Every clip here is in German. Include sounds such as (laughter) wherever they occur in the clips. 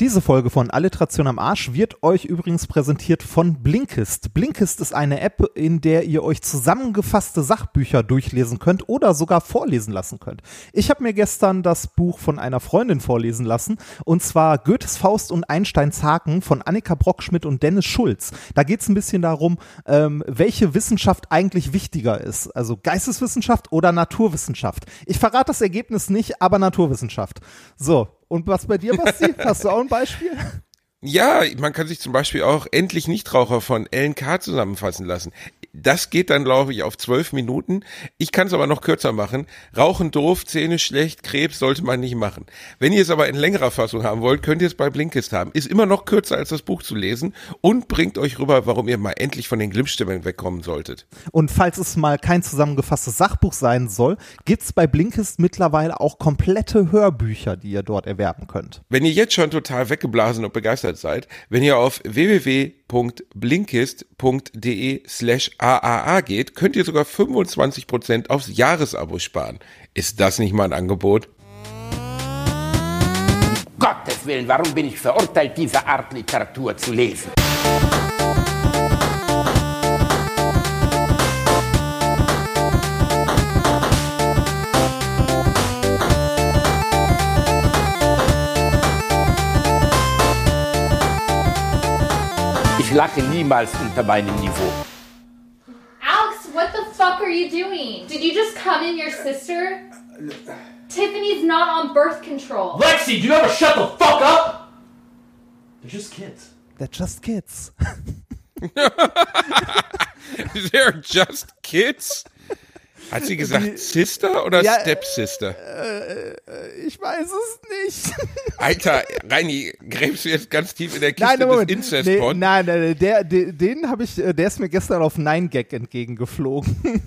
Diese Folge von Alliteration am Arsch wird euch übrigens präsentiert von Blinkist. Blinkist ist eine App, in der ihr euch zusammengefasste Sachbücher durchlesen könnt oder sogar vorlesen lassen könnt. Ich habe mir gestern das Buch von einer Freundin vorlesen lassen und zwar Goethes Faust und Einsteins Haken von Annika Brockschmidt und Dennis Schulz. Da geht es ein bisschen darum, ähm, welche Wissenschaft eigentlich wichtiger ist. Also Geisteswissenschaft oder Naturwissenschaft. Ich verrate das Ergebnis nicht, aber Naturwissenschaft. So, und was bei dir, Basti? (laughs) Hast du auch ein Beispiel? Ja, man kann sich zum Beispiel auch endlich Nichtraucher von LNK zusammenfassen lassen. Das geht dann, glaube ich, auf zwölf Minuten. Ich kann es aber noch kürzer machen. Rauchen doof, Zähne schlecht, Krebs sollte man nicht machen. Wenn ihr es aber in längerer Fassung haben wollt, könnt ihr es bei Blinkist haben. Ist immer noch kürzer als das Buch zu lesen und bringt euch rüber, warum ihr mal endlich von den Glimmstimmen wegkommen solltet. Und falls es mal kein zusammengefasstes Sachbuch sein soll, gibt's bei Blinkist mittlerweile auch komplette Hörbücher, die ihr dort erwerben könnt. Wenn ihr jetzt schon total weggeblasen und begeistert seid, wenn ihr auf www.blinkist.de slash AAA geht, könnt ihr sogar 25% aufs Jahresabo sparen. Ist das nicht mal ein Angebot? Gottes Willen, warum bin ich verurteilt, diese Art Literatur zu lesen? Ich lache niemals unter meinem Niveau. Alex, what the fuck are you doing? Did you just come in your sister? Tiffany's not on birth control. Lexi, do you ever shut the fuck up? They're just kids. They're just kids. (laughs) They're just kids? Hat sie gesagt Die- Sister oder Ja, Stepsister? Ich weiß es nicht. (laughs) Alter, Reini, gräbst du jetzt ganz tief in der Kiste Nein, des Moment. Nee, nein, nein, der, der, den habe ich, äh, der ist mir gestern auf Nine Gag entgegengeflogen. (laughs)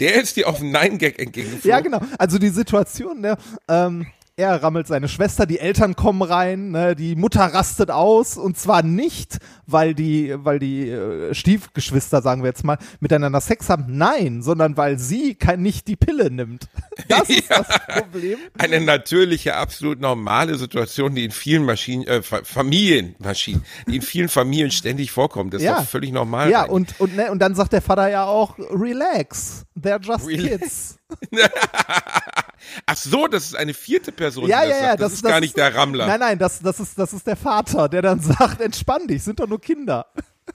Der ist dir auf einen Nein-Gag entgegengeflogen. Ja, genau. Also die Situation, ne, ähm, er rammelt seine Schwester, die Eltern kommen rein, ne, die Mutter rastet aus und zwar nicht, weil die, weil die äh, Stiefgeschwister, sagen wir jetzt mal, miteinander Sex haben, nein, sondern weil sie kein, nicht die Pille nimmt. (laughs) Das ist Ja. das Problem. Eine natürliche, absolut normale Situation, die in vielen Maschinen, äh, Fa- Familienmaschinen, die in vielen Familien ständig vorkommt. Das ist Ja. doch völlig normal. Ja, und, und, ne, und dann sagt der Vater ja auch, relax, they're just Relax. kids. (laughs) (laughs) Ach so, das ist eine vierte Person, Ja, die das ja, ja, sagt. Das, ist gar nicht der Rammler. Nein, nein, das, das, ist, das ist der Vater, der dann (laughs) sagt, entspann dich, sind doch nur Kinder.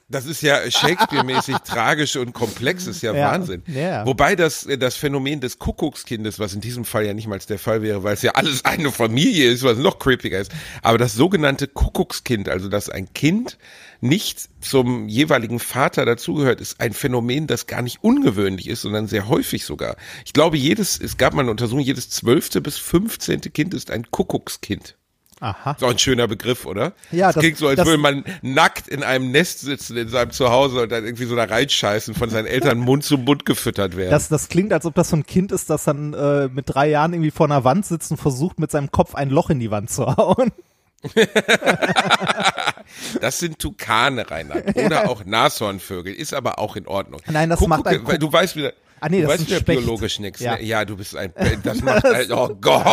Das ist ja Shakespeare-mäßig (laughs) tragisch und komplex, ist ja, Ja, Wahnsinn. ja. Wobei das, das Phänomen des Kuckuckskindes, was in diesem Fall ja nicht mal der Fall wäre, weil es ja alles (laughs) eine Familie ist, was noch creepiger ist, aber das sogenannte Kuckuckskind, also dass ein Kind nicht zum jeweiligen Vater dazugehört, ist ein Phänomen, das gar nicht ungewöhnlich ist, sondern sehr häufig sogar. Ich glaube, jedes, es gab mal eine Untersuchung, jedes zwölfte bis fünfzehnte Kind ist ein Kuckuckskind. Aha. Ist auch ein schöner Begriff, oder? Ja, das, das- klingt so, als das- würde man nackt in einem Nest sitzen in seinem Zuhause und dann irgendwie so da reinscheißen, von seinen Eltern Mund zu Mund gefüttert werden. Das, das klingt, als ob das so ein Kind ist, das dann äh, mit drei Jahren irgendwie vor einer Wand sitzt und versucht, mit seinem Kopf ein Loch in die Wand zu (laughs) hauen. Das sind Tukane, Reinhard. Oder auch Nashornvögel. Ist aber auch in Ordnung. Nein, das macht ein weil Du weißt wieder. Ah, nee, du das weißt ist Specht. biologisch nichts. Ja. Ne? Ja, du bist ein. (laughs) Das macht. ein, oh Gott.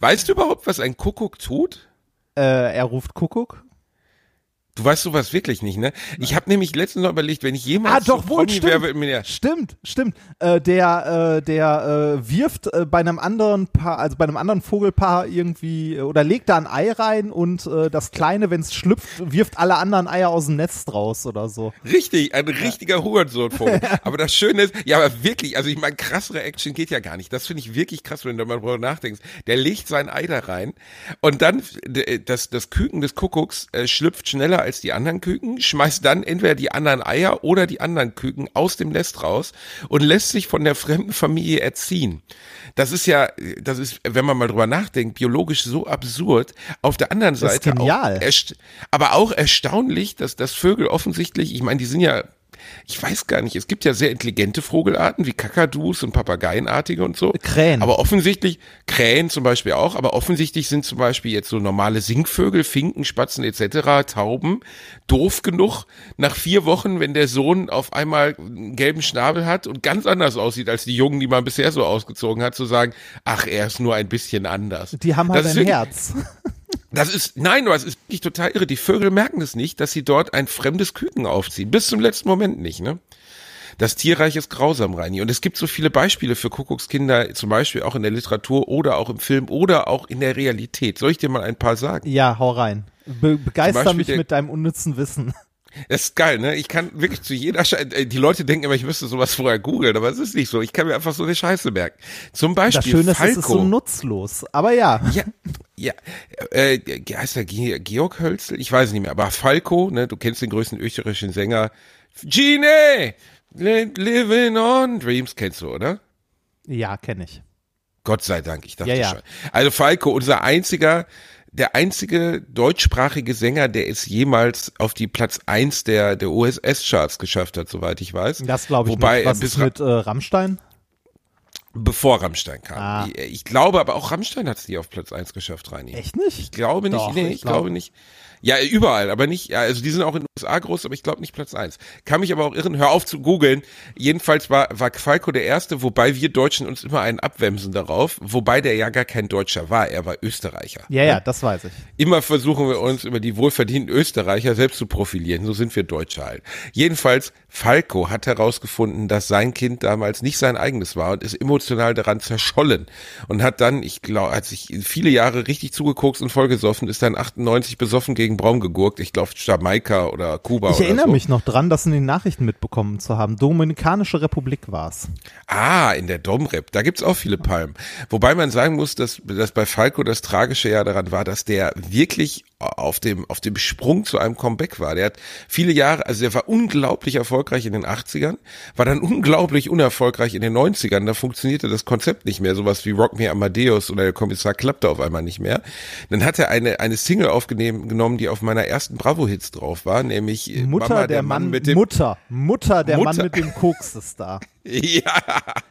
Weißt du überhaupt, was ein Kuckuck tut? Äh, er ruft Kuckuck. Du weißt sowas wirklich nicht, ne? Ich habe nämlich letztens noch überlegt, wenn ich jemals Ah, doch, so wohl, stimmt. wäre, mir Stimmt, stimmt. Äh, der, äh, der äh, wirft äh, bei einem anderen Paar, also bei einem anderen Vogelpaar irgendwie äh, oder legt da ein Ei rein und äh, das Kleine, wenn es schlüpft, wirft alle anderen Eier aus dem Nest raus oder so. Richtig, ein richtiger Hurensohnvogel. (laughs) aber das Schöne ist, ja, aber wirklich, also ich meine, krassere Action geht ja gar nicht. Das finde ich wirklich krass, wenn du mal drüber nachdenkst. Der legt sein Ei da rein und dann das, das Küken des Kuckucks äh, schlüpft schneller als die anderen Küken, schmeißt dann entweder die anderen Eier oder die anderen Küken aus dem Nest raus und lässt sich von der fremden Familie erziehen. Das ist ja, das ist, wenn man mal drüber nachdenkt, biologisch so absurd. Auf der anderen Seite genial. auch aber auch erstaunlich, dass das Vögel offensichtlich, ich meine, die sind ja, ich weiß gar nicht, es gibt ja sehr intelligente Vogelarten wie Kakadus und Papageienartige und so. Krähen. Aber offensichtlich, Krähen zum Beispiel auch, aber offensichtlich sind zum Beispiel jetzt so normale Singvögel, Finken, Spatzen etc., Tauben, doof genug, nach vier Wochen, wenn der Sohn auf einmal einen gelben Schnabel hat und ganz anders aussieht als die Jungen, die man bisher so ausgezogen hat, zu sagen, ach, er ist nur ein bisschen anders. Die haben halt Das ein Herz. Das ist, nein, es ist nicht total irre. Die Vögel merken es nicht, dass sie dort ein fremdes Küken aufziehen. Bis zum letzten Moment nicht, ne? Das Tierreich ist grausam, Reini. Und es gibt so viele Beispiele für Kuckuckskinder, zum Beispiel auch in der Literatur oder auch im Film oder auch in der Realität. Soll ich dir mal ein paar sagen? Ja, hau rein. Be begeister mich mit deinem unnützen Wissen. Das ist geil, ne? Ich kann wirklich zu jeder Scheiße, äh, die Leute denken immer, ich müsste sowas vorher googeln, aber es ist nicht so. Ich kann mir einfach so eine Scheiße merken. Zum Beispiel Das Schöne ist, Falco. es ist so nutzlos. Aber ja. Ja, ja, äh, heißt der Ge- Georg Hölzel? Ich weiß nicht mehr, aber Falco, ne, du kennst den größten österreichischen Sänger. Gene! Li- Living on Dreams kennst du, oder? Ja, kenne ich. Gott sei Dank, ich dachte Ja, ja. schon. Also Falco, unser einziger, der einzige deutschsprachige Sänger, der es jemals auf die Platz eins der, der OSS-Charts geschafft hat, soweit ich weiß. Das glaube ich Wobei nicht. Was bis ist mit äh, Rammstein? bevor Rammstein kam. Ah. Ich, ich glaube aber auch Rammstein hat es nie auf Platz eins geschafft, Reini. Echt nicht? Ich glaube nicht, Doch, nee, ich ich glaub- glaube nicht. Ja, überall, aber nicht, ja, also die sind auch in den USA groß, aber ich glaube nicht Platz eins. Kann mich aber auch irren, hör auf zu googeln. Jedenfalls war, war Falco der Erste, wobei wir Deutschen uns immer einen abwämsen darauf, wobei der ja gar kein Deutscher war, er war Österreicher. Ja, ja, das weiß ich. Immer versuchen wir uns über die wohlverdienten Österreicher selbst zu profilieren. So sind wir Deutsche halt. Jedenfalls, Falco hat herausgefunden, dass sein Kind damals nicht sein eigenes war und ist emotional daran zerschollen. Und hat dann, ich glaube, hat sich viele Jahre richtig zugeguckt und vollgesoffen, ist dann 98 besoffen gegen Braum gegurkt. Ich glaube, Jamaika oder Kuba Ich erinnere so. mich noch dran, das in den Nachrichten mitbekommen zu haben. Dominikanische Republik war's. Ah, in der Domrep, da gibt's auch viele Palmen. Wobei man sagen muss, dass, dass bei Falco das Tragische ja daran war, dass der wirklich auf dem, auf dem Sprung zu einem Comeback war. Der hat viele Jahre, also der war unglaublich erfolgreich in den 80ern, war dann unglaublich unerfolgreich in den 90ern. Da funktionierte das Konzept nicht mehr. Sowas wie Rock Me Amadeus oder der Kommissar klappte auf einmal nicht mehr. Dann hat er eine, eine Single aufgenommen, die auf meiner ersten Bravo-Hits drauf war, nämlich äh, Mutter, Mama, der, Mann, mit dem, Mutter, Mutter, der Mann Mutter. mit dem Koks ist da. (laughs) ja,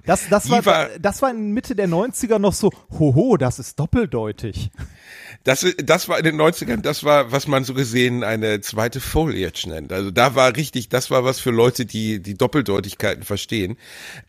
Das, das, war, war- das war in Mitte der 90er noch so, hoho, das ist doppeldeutig. Das, das war in den 90ern, das war, was man so gesehen eine zweite Foliage nennt. Also da war richtig, das war was für Leute, die die Doppeldeutigkeiten verstehen.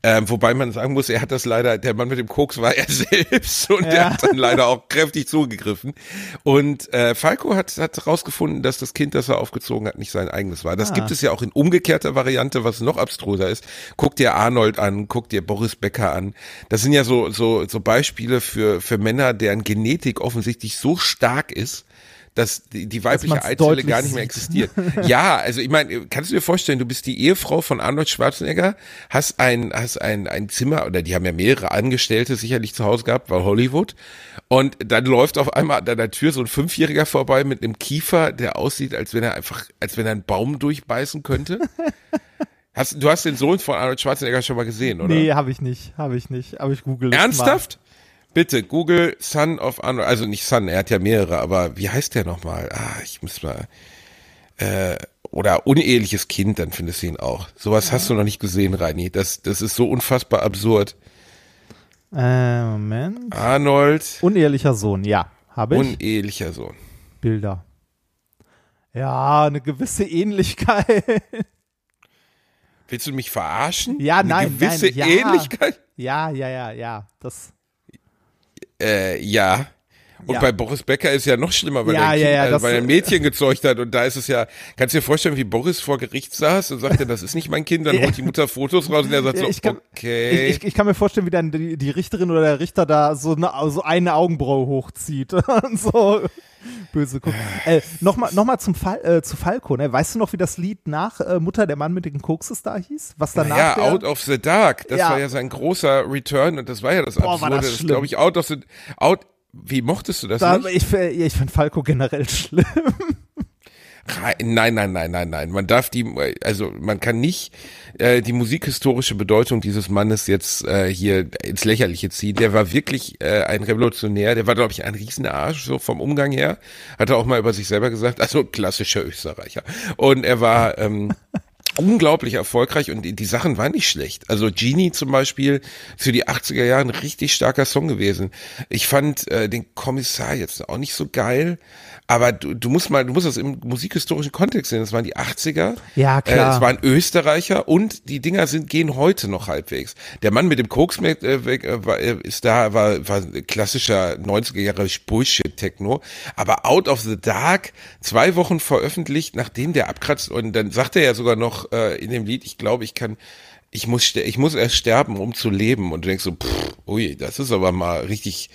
Ähm, wobei man sagen muss, er hat das leider, der Mann mit dem Koks war er (laughs) selbst und der hat dann leider auch kräftig zugegriffen. Und äh, Falco hat, hat herausgefunden, dass das Kind, das er aufgezogen hat, nicht sein eigenes war. Das gibt es ja auch in umgekehrter Variante, was noch abstruser ist. Guck dir Arnold an, guck dir Boris Becker an. Das sind ja so, so, so Beispiele für, für Männer, deren Genetik offensichtlich so stark ist, dass die, die weibliche Eizelle gar nicht mehr existiert. (laughs) ja, also ich meine, kannst du dir vorstellen, du bist die Ehefrau von Arnold Schwarzenegger, hast ein, hast ein, ein Zimmer, oder die haben ja mehrere Angestellte sicherlich zu Hause gehabt, weil Hollywood. Und dann läuft auf einmal an deiner Tür so ein Fünfjähriger vorbei mit einem Kiefer, der aussieht, als wenn er einfach, als wenn er einen Baum durchbeißen könnte. Hast, du hast den Sohn von Arnold Schwarzenegger schon mal gesehen, oder? Nee, habe ich nicht, habe ich nicht. Aber ich google Ernsthaft? Bitte, Google Son of Arnold, also nicht Son, er hat ja mehrere, aber wie heißt der nochmal? Ah, ich muss mal, äh, oder uneheliches Kind, dann findest du ihn auch. Sowas hast du noch nicht gesehen, Reini. Das, das ist so unfassbar absurd. Äh, Moment. Arnold, Unehelicher Sohn, ja, habe ich. unehelicher Sohn. Bilder. Ja, eine gewisse Ähnlichkeit. Willst du mich verarschen? Ja, Eine nein, gewisse nein, ja. Ähnlichkeit? ja, ja, ja, ja. Das. Äh, ja. Und Ja. bei Boris Becker ist ja noch schlimmer, weil, Ja, er, ein ja, kind, also das- weil er ein Mädchen gezeugt hat und da ist es ja, kannst du dir vorstellen, wie Boris vor Gericht saß und sagte, das ist nicht mein Kind, dann holt die Mutter Fotos raus und er sagt so, ich kann- okay. Ich, ich, ich kann mir vorstellen, wie dann die, die Richterin oder der Richter da so eine, so eine Augenbraue hochzieht und (laughs) so böse guckt. Äh, Nochmal noch mal zum Fall, äh, zu Falco, ne? Weißt du noch, wie das Lied nach äh, Mutter der Mann mit den Kokses da hieß? Was danach Ja, der, Out of the Dark, das war ja sein großer Return und das war ja das Boah, war Absurde. das Das, schlimm. glaube ich, Out of the Out. Wie mochtest du das da, ich, ich finde Falco generell (laughs) schlimm. Nein, nein, nein, nein, nein. Man darf die, also man kann nicht äh, die musikhistorische Bedeutung dieses Mannes jetzt äh, hier ins Lächerliche ziehen. Der war wirklich äh, ein Revolutionär. Der war, glaube ich, ein Riesenarsch so vom Umgang her. Hat er auch mal über sich selber gesagt. Also klassischer Österreicher. Und er war ähm, (laughs) unglaublich erfolgreich und die, die Sachen waren nicht schlecht. Also Genie zum Beispiel für die 80er Jahre ein richtig starker Song gewesen. Ich fand äh, den Kommissar jetzt auch nicht so geil, aber du, du musst mal, du musst das im musikhistorischen Kontext sehen. Das waren die 80er. Ja, klar. Äh, es waren Österreicher und die Dinger sind gehen heute noch halbwegs. Der Mann mit dem Koks äh, weg, äh, äh, ist da war war klassischer 90er Jahre Bullshit Techno, aber Out of the Dark zwei Wochen veröffentlicht, nachdem der abkratzt und dann sagt er ja sogar noch äh, in dem Lied, ich glaube, ich kann ich muss ich muss erst sterben, um zu leben und du denkst so, pff, ui, das ist aber mal richtig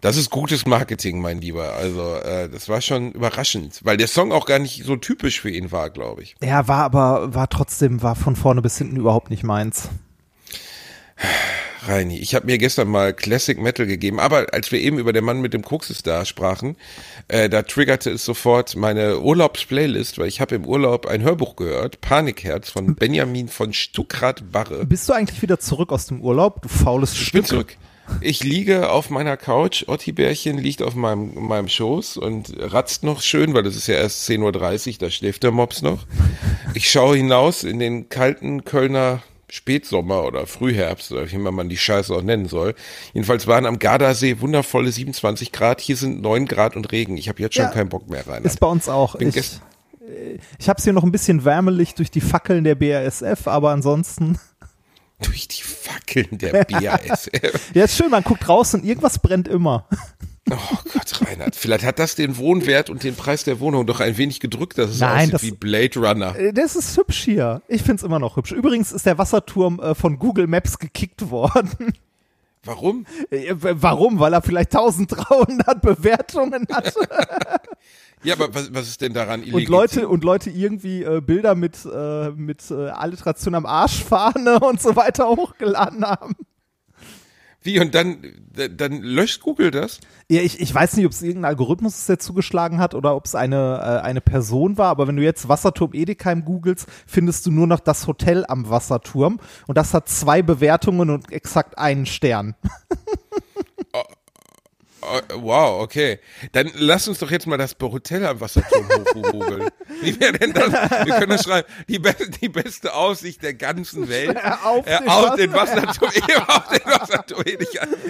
das ist gutes Marketing, mein Lieber. Also äh, das war schon überraschend, weil der Song auch gar nicht so typisch für ihn war, glaube ich. Ja, war aber, war trotzdem, war von vorne bis hinten überhaupt nicht meins. Reini, ich habe mir gestern mal Classic Metal gegeben, aber als wir eben über den Mann mit dem Koksestar sprachen, äh, da triggerte es sofort meine Urlaubsplaylist, weil ich habe im Urlaub ein Hörbuch gehört, Panikherz von Benjamin von Stuckrad-Barre. Bist du eigentlich wieder zurück aus dem Urlaub, du faules Ich bin Stück? zurück. Ich liege auf meiner Couch, Otti Bärchen liegt auf meinem, meinem Schoß und ratzt noch schön, weil es ist ja erst 10.30 Uhr, da schläft der Mops noch. Ich schaue hinaus in den kalten Kölner Spätsommer oder Frühherbst oder wie immer man die Scheiße auch nennen soll. Jedenfalls waren am Gardasee wundervolle 27 Grad, hier sind 9 Grad und Regen. Ich habe jetzt schon Ja. keinen Bock mehr rein. Ist bei uns auch. Bin Ich, gest- ich habe es hier noch ein bisschen wärmelig durch die Fackeln der BASF, aber ansonsten. Durch die Fackeln der (laughs) BASF. Ja, ist schön, man guckt raus und irgendwas brennt immer. Oh Gott, Reinhard. Vielleicht hat das den Wohnwert und den Preis der Wohnung doch ein wenig gedrückt, dass es Nein, aussieht das- wie Blade Runner. Äh, Das ist hübsch hier. Ich find's immer noch hübsch. Übrigens ist der Wasserturm äh, von Google Maps gekickt worden. Warum? (laughs) Äh, Warum? Weil er vielleicht 1300 (laughs) Bewertungen hat Ja, aber was, was ist denn daran illegitim? und Leute und Leute irgendwie äh, Bilder mit äh, mit äh, Alliteration am Arschfahne (laughs) und so weiter hochgeladen haben. Wie, und dann, dann löscht Google das? Ja, ich, ich weiß nicht, ob es irgendein Algorithmus ist, der zugeschlagen hat oder ob es eine, äh, eine Person war, aber wenn du jetzt Wasserturm Edekheim googelst, findest du nur noch das Hotel am Wasserturm und das hat zwei Bewertungen und exakt einen Stern. (laughs) Oh, wow, okay. Dann lass uns doch jetzt mal das Hotel am Wasserturm hochgoogeln. (laughs) Wie wäre denn das? Wir können das schreiben. Die, be die beste Aussicht der ganzen Welt. Auf äh, den (laughs) auf den Wasserturm, auf den Wasserturm,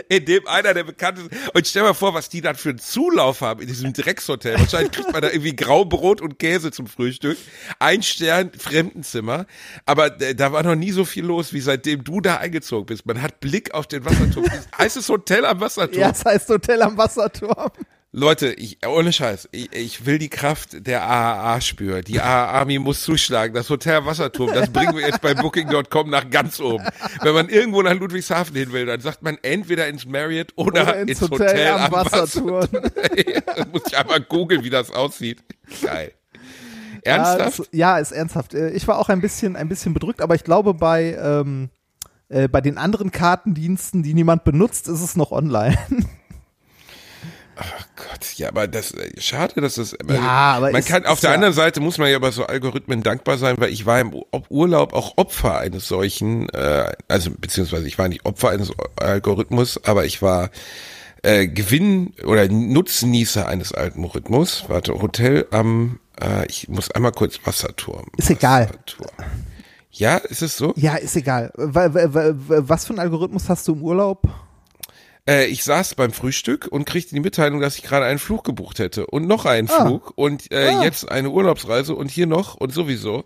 in dem einer der bekanntesten. Und stell mal vor, was die dann für einen Zulauf haben in diesem Dreckshotel. Wahrscheinlich kriegt man da irgendwie Graubrot und Käse zum Frühstück. Ein Stern, Fremdenzimmer. Aber äh, da war noch nie so viel los, wie seitdem du da eingezogen bist. Man hat Blick auf den Wasserturm. Heißt es Hotel am Wasserturm? Ja, es heißt Hotel am Wasserturm. Leute, ich, ohne Scheiß, ich, ich will die Kraft der AAA spüren. Die AAA-Army muss zuschlagen. Das Hotel am Wasserturm, das bringen wir jetzt bei Booking.com nach ganz oben. Wenn man irgendwo nach Ludwigshafen hin will, dann sagt man entweder ins Marriott oder, Oder ins ins Hotel am Wasserturm. (laughs) Ja, muss ich einmal googeln, wie das aussieht. Geil. Ja, Ernsthaft? das, ja, ist ernsthaft. Äh, Ich war auch ein bisschen, ein bisschen bedrückt, aber ich glaube, bei, ähm, äh, bei den anderen Kartendiensten, die niemand benutzt, ist es noch online. (laughs) Gott, ja, aber das, äh, schade, dass das, Ja, aber man ist- kann, auf ist der ja- anderen Seite muss man ja bei so Algorithmen dankbar sein, weil ich war im Ur- Urlaub auch Opfer eines solchen, äh, also, beziehungsweise ich war nicht Opfer eines Algorithmus, aber ich war, äh, Gewinn oder Nutznießer eines Algorithmus. Warte, Hotel am, äh, ich muss einmal kurz Wasserturm. Ist egal. Wasserturm. Ja, ist es so? ja, ist egal. Wa- wa- wa- wa- Was für einen Algorithmus hast du im Urlaub? Äh, ich saß beim Frühstück und kriegte die Mitteilung, dass ich gerade einen Flug gebucht hätte und noch einen Ah. Flug und äh, Ah. jetzt eine Urlaubsreise und hier noch und sowieso.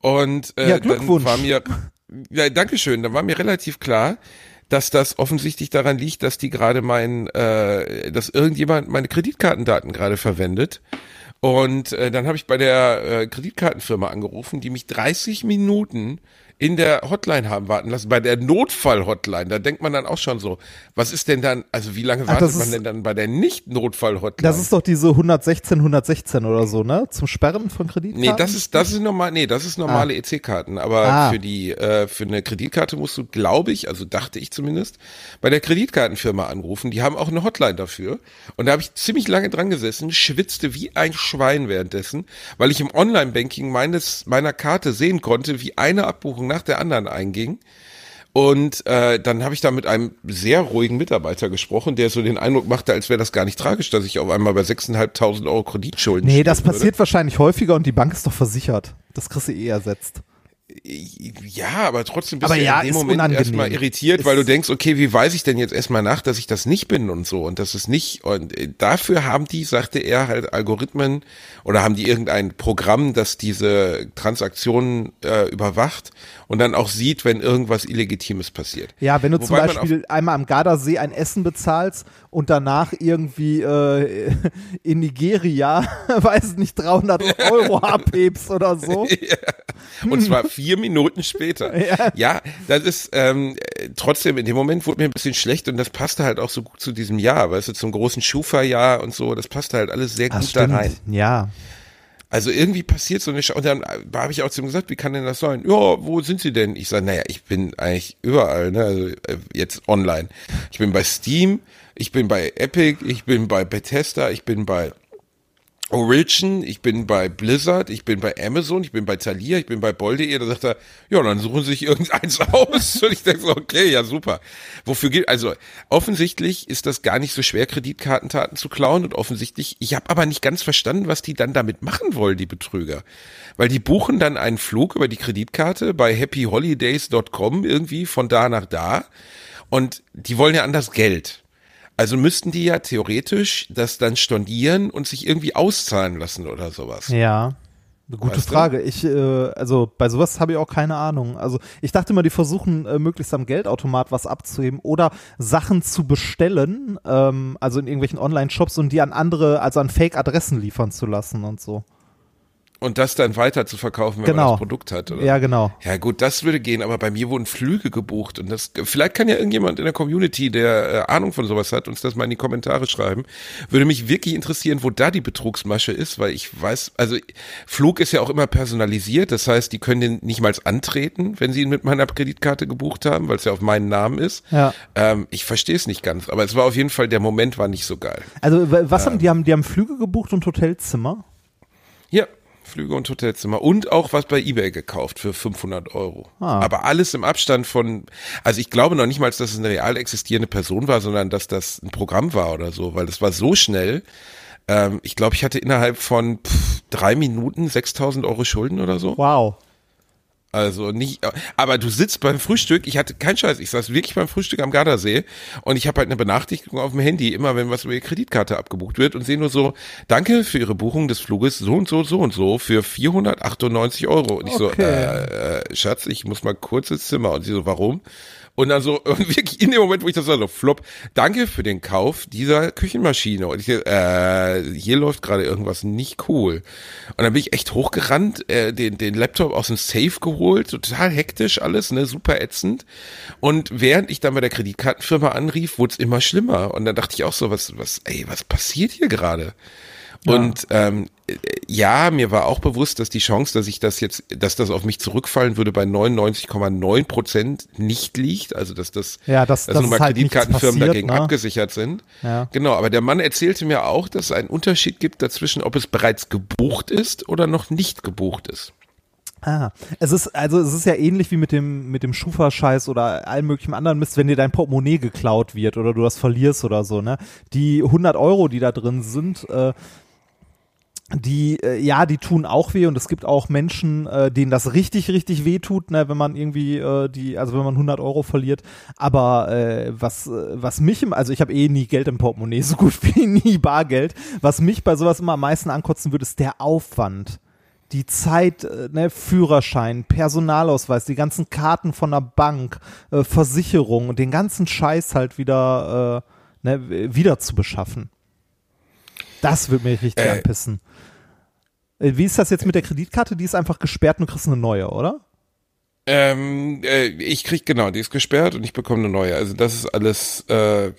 Und äh, Ja, Glückwunsch. dann war mir, (laughs) ja, Dankeschön, dann war mir relativ klar, dass das offensichtlich daran liegt, dass die gerade mein, äh, dass irgendjemand meine Kreditkartendaten gerade verwendet. Und äh, dann habe ich bei der äh, Kreditkartenfirma angerufen, die mich 30 Minuten in der Hotline haben warten lassen, bei der Notfall-Hotline. Da denkt man dann auch schon so, was ist denn dann, also wie lange Ach, wartet das man ist- denn dann bei der Nicht-Notfall-Hotline? Das ist doch diese 116, 116 oder so, ne? Zum Sperren von Kreditkarten? Nee, das ist das ist normal, nee, das ist normale EC-Karten, aber Ah. für die äh, für eine Kreditkarte musst du, glaube ich, also dachte ich zumindest, bei der Kreditkartenfirma anrufen. Die haben auch eine Hotline dafür und da habe ich ziemlich lange dran gesessen, schwitzte wie ein Schwein währenddessen, weil ich im Online-Banking meines meiner Karte sehen konnte, wie eine Abbuchung nach der anderen einging. Und äh, dann habe ich da mit einem sehr ruhigen Mitarbeiter gesprochen, der so den Eindruck machte, als wäre das gar nicht tragisch, dass ich auf einmal bei 6.500 Euro Kreditschulden Nee, das würde. passiert wahrscheinlich häufiger und die Bank ist doch versichert. Das kriegst du eh ersetzt. Ja, aber trotzdem bist Aber du ja, in dem ist Moment unangenehm. erstmal irritiert, weil du Ist- denkst, okay, wie weiß ich denn jetzt erstmal nach, dass ich das nicht bin und so und das ist nicht und äh, dafür haben die, sagte er, halt Algorithmen oder haben die irgendein Programm, das diese Transaktionen äh, überwacht und dann auch sieht, wenn irgendwas Illegitimes passiert. Ja, wenn du zum Wobei man Beispiel einmal am Gardasee ein Essen bezahlst und danach irgendwie äh, (laughs) in Nigeria, (laughs) weiß nicht, 300 Euro (laughs) abhebst oder so. Und zwar vier Minuten später. Ja, das ist ähm, äh, trotzdem, in dem Moment wurde mir ein bisschen schlecht und das passte halt auch so gut zu diesem Jahr, weißt du, zum großen Schufa-Jahr und so, das passte halt alles sehr Das gut da rein. Ja. Also irgendwie passiert so eine Sch und dann habe ich auch zu ihm gesagt, wie kann denn das sein? Ja, wo sind Sie denn? Ich sage, naja, ich bin eigentlich überall, ne? Also äh, jetzt online. Ich bin bei Steam, ich bin bei Epic, ich bin bei Bethesda, ich bin bei Origin, ich bin bei Blizzard, ich bin bei Amazon, ich bin bei Thalia, ich bin bei Bol.de. Da sagt er, ja, dann suchen Sie sich irgendeins (laughs) aus. Und ich denke so, okay, ja, super. Wofür gilt, also offensichtlich ist das gar nicht so schwer, Kreditkartentaten zu klauen und offensichtlich, ich habe aber nicht ganz verstanden, was die dann damit machen wollen, die Betrüger. Weil die buchen dann einen Flug über die Kreditkarte bei happyholidays.com irgendwie von da nach da und die wollen ja an das Geld. Also müssten die ja theoretisch das dann stornieren und sich irgendwie auszahlen lassen oder sowas. Ja. Eine gute Weißt du? Frage. Ich, äh, also bei sowas habe ich auch keine Ahnung. Also ich dachte immer, die versuchen äh, möglichst am Geldautomat was abzuheben oder Sachen zu bestellen, ähm, also in irgendwelchen Online-Shops und die an andere, also an Fake-Adressen liefern zu lassen und so. Und das dann weiter zu verkaufen, wenn man Genau. das Produkt hat, oder? Ja, genau. Ja gut, das würde gehen, aber bei mir wurden Flüge gebucht und das vielleicht kann ja irgendjemand in der Community, der äh, Ahnung von sowas hat, uns das mal in die Kommentare schreiben. Würde mich wirklich interessieren, wo da die Betrugsmasche ist, weil ich weiß, also Flug ist ja auch immer personalisiert, das heißt, die können den nicht mal antreten, wenn sie ihn mit meiner Kreditkarte gebucht haben, weil es ja auf meinen Namen ist. Ja. Ähm, ich verstehe es nicht ganz, aber es war auf jeden Fall der Moment war nicht so geil. Also was haben die haben die haben Flüge gebucht und Hotelzimmer? Ja, Flüge und Hotelzimmer und auch was bei eBay gekauft für 500 Euro. Ah. Aber alles im Abstand von, also ich glaube noch nicht mal, dass es eine real existierende Person war, sondern dass das ein Programm war oder so, weil das war so schnell. Ähm, ich glaube, ich hatte innerhalb von pff, drei Minuten 6000 Euro Schulden oder so. Wow. Also nicht, aber du sitzt beim Frühstück, ich hatte keinen Scheiß, ich saß wirklich beim Frühstück am Gardasee und ich habe halt eine Benachrichtigung auf dem Handy, immer wenn was über die Kreditkarte abgebucht wird und sehe nur so, danke für Ihre Buchung des Fluges so und so, so und so für 498 Euro. Und ich so, Okay. äh, äh, Schatz, ich muss mal kurz ins Zimmer. Und sie so, warum? Und dann so, (laughs) wirklich in dem Moment, wo ich das sage, so, flop, danke für den Kauf dieser Küchenmaschine. Und ich, äh, hier läuft gerade irgendwas nicht cool. Und dann bin ich echt hochgerannt, äh, den, den Laptop aus dem Safe geholt, total hektisch alles, ne, super ätzend. Und während ich dann bei der Kreditkartenfirma anrief, wurde es immer schlimmer. Und dann dachte ich auch so, was, was, ey, was passiert hier gerade? Und ähm, äh, ja, mir war auch bewusst, dass die Chance, dass ich das jetzt, dass das auf mich zurückfallen würde, bei 99,9 Prozent nicht liegt. Also dass das, Ja, dass- dass dass nun mal halt Kreditkartenfirmen passiert, dagegen ne? abgesichert sind. Ja. Genau, aber der Mann erzählte mir auch, dass es einen Unterschied gibt dazwischen, ob es bereits gebucht ist oder noch nicht gebucht ist. Ah, es ist also es ist ja ähnlich wie mit dem mit dem Schufa-Scheiß oder allem möglichen anderen Mist, wenn dir dein Portemonnaie geklaut wird oder du das verlierst oder so, ne? Die 100 Euro, die da drin sind, äh, die äh, ja, die tun auch weh und es gibt auch Menschen, äh, denen das richtig richtig weh tut, ne, wenn man irgendwie äh, die, also wenn man 100 Euro verliert. Aber äh, was äh, was mich, im, also ich habe eh nie Geld im Portemonnaie, (laughs) so gut wie nie Bargeld. Was mich bei sowas immer am meisten ankotzen würde, ist der Aufwand die Zeit, äh, ne, Führerschein, Personalausweis, die ganzen Karten von der Bank, äh, Versicherung und den ganzen Scheiß halt wieder, äh, ne, wieder zu beschaffen. Das wird mich richtig Äh. anpissen. Äh, Wie ist das jetzt mit der Kreditkarte? Die ist einfach gesperrt und du kriegst eine neue, oder? Ähm, äh, ich krieg genau, die ist gesperrt und ich bekomme eine neue. Also das ist alles äh,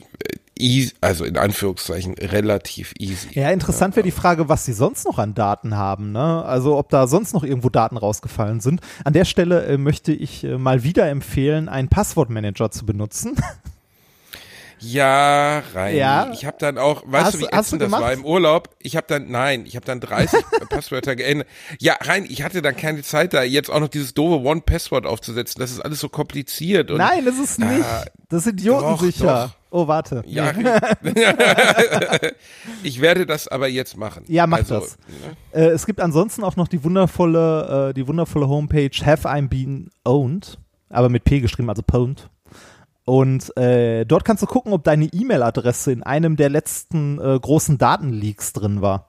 easy, also in Anführungszeichen relativ easy. Ja, interessant wäre die Frage, was sie sonst noch an Daten haben, ne? Also ob da sonst noch irgendwo Daten rausgefallen sind. An der Stelle äh, möchte ich äh, mal wieder empfehlen, einen Passwortmanager zu benutzen. (laughs) Ja, rein. Ja. Ich habe dann auch, weißt Hast du, wie ätzend das war im Urlaub? Ich habe dann, nein, ich habe dann 30 (laughs) Passwörter geändert. Ja, rein, ich hatte dann keine Zeit da, jetzt auch noch dieses doofe One-Password aufzusetzen. Das ist alles so kompliziert. Und Nein, das ist nicht. Das ist idiotensicher. Oh, warte. Ja, (laughs) ich werde das aber jetzt machen. Ja, mach also, das. Äh, es gibt ansonsten auch noch die wundervolle, äh, die wundervolle Homepage Have I Been Owned, aber mit P geschrieben, also Pwned. Und äh, dort kannst du gucken, ob deine E-Mail-Adresse in einem der letzten äh, großen Datenleaks drin war.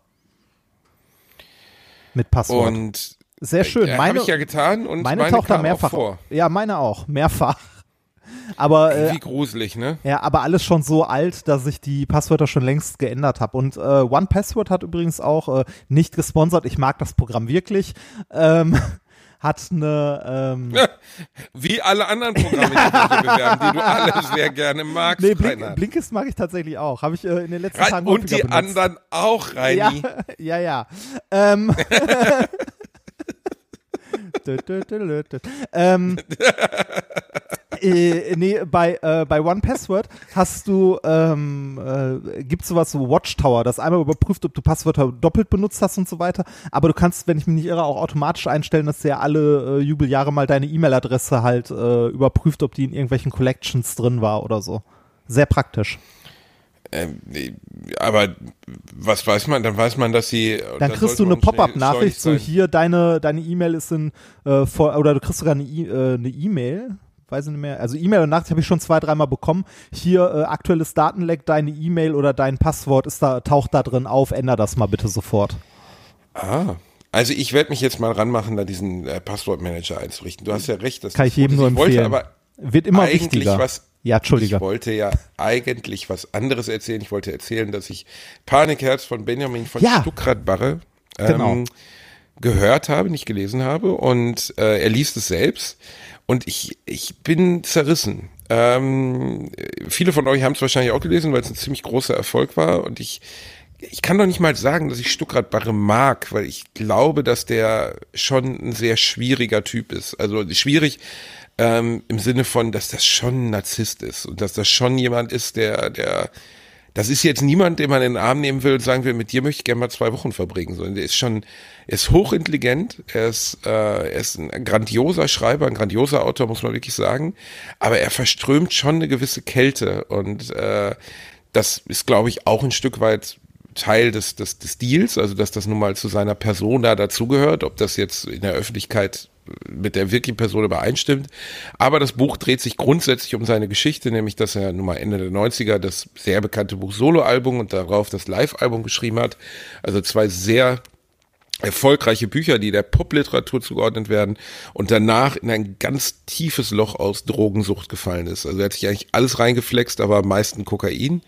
Mit Passwort. Und Sehr schön. äh, Meine, habe ich ja getan und meine, meine, taucht da mehrfach auch vor. Ja, meine auch. Mehrfach. (laughs) Aber äh, Wie gruselig, ne? Ja, aber alles schon so alt, dass ich die Passwörter schon längst geändert habe. Und äh, One Password hat übrigens auch äh, nicht gesponsert. Ich mag das Programm wirklich. Ähm, (laughs) hat eine ähm, (laughs) Wie alle anderen Programme, die bewerben, die du (laughs) alle sehr gerne magst, nee, Blink. Blinkist mag ich tatsächlich auch. Habe ich äh, in den letzten Rein- Tagen Und die benutzt. anderen auch, Ja, Reini. (laughs) ja, ja. Ähm, dö, dö. ähm, äh, nee, bei, äh, bei One Password hast du, ähm, äh, gibt sowas so Watchtower, das einmal überprüft, ob du Passwörter doppelt benutzt hast und so weiter. Aber du kannst, wenn ich mich nicht irre, auch automatisch einstellen, dass der alle äh, Jubeljahre mal deine E-Mail-Adresse halt äh, überprüft, ob die in irgendwelchen Collections drin war oder so. Sehr praktisch. Ähm, aber was weiß man? Dann weiß man, dass sie. Dann kriegst du eine Pop-up-Nachricht, so hier, deine deine E-Mail ist in, äh, vor, oder du kriegst sogar eine E- äh, eine E-Mail, weiß ich nicht mehr, also E-Mail und Nachricht habe ich schon zwei, dreimal bekommen. Hier, äh, aktuelles Datenleck, deine E-Mail oder dein Passwort ist da, taucht da drin auf, änder das mal bitte sofort. Ah. Also ich werde mich jetzt mal ranmachen, da diesen äh, Passwortmanager einzurichten. Du hast ja recht. Das Kann ich jedem nur ich wollte empfehlen. aber Wird immer eigentlich wichtiger. was. ja, Entschuldige. Ich wollte ja eigentlich was anderes erzählen. Ich wollte erzählen, dass ich Panikherz von Benjamin von Ja. Stuckrad-Barre ähm, Genau. gehört habe, nicht gelesen habe und äh, er liest es selbst und ich, ich bin zerrissen. Ähm, viele von euch haben es wahrscheinlich auch gelesen, weil es ein ziemlich großer Erfolg war und ich ich kann doch nicht mal sagen, dass ich Stuckrad-Barre mag, weil ich glaube, dass der schon ein sehr schwieriger Typ ist. Also schwierig ähm, im Sinne von, dass das schon ein Narzisst ist und dass das schon jemand ist, der, der, das ist jetzt niemand, den man in den Arm nehmen will und sagen will, mit dir möchte ich gerne mal zwei Wochen verbringen, sondern der ist schon, er ist hochintelligent, er ist, äh, er ist ein grandioser Schreiber, ein grandioser Autor, muss man wirklich sagen, aber er verströmt schon eine gewisse Kälte und äh, das ist, glaube ich, auch ein Stück weit Teil des, des, des Deals, also dass das nun mal zu seiner Persona dazugehört, ob das jetzt in der Öffentlichkeit mit der wirklichen Person übereinstimmt. Aber das Buch dreht sich grundsätzlich um seine Geschichte, nämlich dass er nun mal Ende der 90er das sehr bekannte Buch Soloalbum und darauf das Live-Album geschrieben hat. Also zwei sehr erfolgreiche Bücher, die der Popliteratur zugeordnet werden und danach in ein ganz tiefes Loch aus Drogensucht gefallen ist. Also er hat sich eigentlich alles reingeflext, aber am meisten Kokain.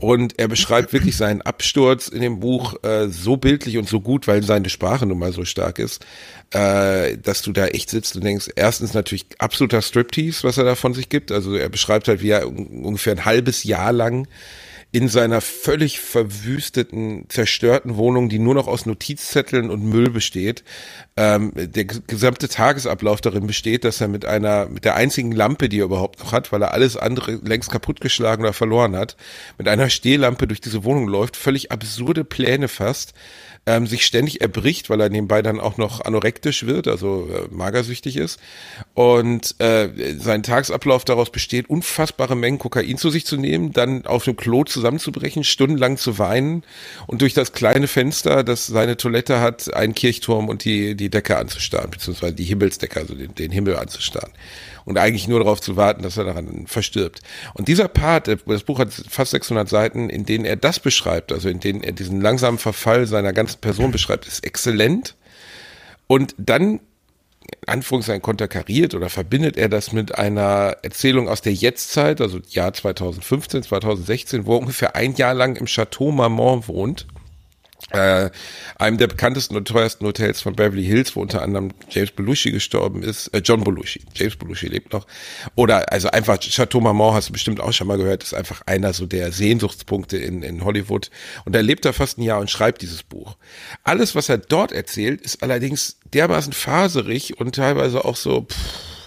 Und er beschreibt wirklich seinen Absturz in dem Buch äh, so bildlich und so gut, weil seine Sprache nun mal so stark ist, äh, dass du da echt sitzt und denkst, erstens natürlich absoluter Striptease, was er da von sich gibt. Also er beschreibt halt, wie er un ungefähr ein halbes Jahr lang in seiner völlig verwüsteten, zerstörten Wohnung, die nur noch aus Notizzetteln und Müll besteht, ähm, der gesamte Tagesablauf darin besteht, dass er mit einer, mit der einzigen Lampe, die er überhaupt noch hat, weil er alles andere längst kaputtgeschlagen oder verloren hat, mit einer Stehlampe durch diese Wohnung läuft, völlig absurde Pläne fasst, ähm, sich ständig erbricht, weil er nebenbei dann auch noch anorektisch wird, also äh, magersüchtig ist. Und äh, sein Tagesablauf daraus besteht, unfassbare Mengen Kokain zu sich zu nehmen, dann auf dem Klo zusammenzubrechen, stundenlang zu weinen und durch das kleine Fenster, das seine Toilette hat, einen Kirchturm und die, die Decke anzustarren, beziehungsweise die Himmelsdecke, also den, den Himmel anzustarren. Und eigentlich nur darauf zu warten, dass er daran verstirbt. Und dieser Part, äh, das Buch hat fast 600 Seiten, in denen er das beschreibt, also in denen er diesen langsamen Verfall seiner ganzen Person beschreibt, ist exzellent. Und dann, in Anführungszeichen, konterkariert oder verbindet er das mit einer Erzählung aus der Jetztzeit, also Jahr 2015, 2016, wo er ungefähr ein Jahr lang im Chateau Marmont wohnt äh, einem der bekanntesten und teuersten Hotels von Beverly Hills, wo unter anderem James Belushi gestorben ist, äh, John Belushi, James Belushi lebt noch. Oder also einfach Chateau Marmont hast du bestimmt auch schon mal gehört, ist einfach einer so der Sehnsuchtspunkte in, in Hollywood. Und er lebt da fast ein Jahr und schreibt dieses Buch. Alles, was er dort erzählt, ist allerdings dermaßen faserig und teilweise auch so pff,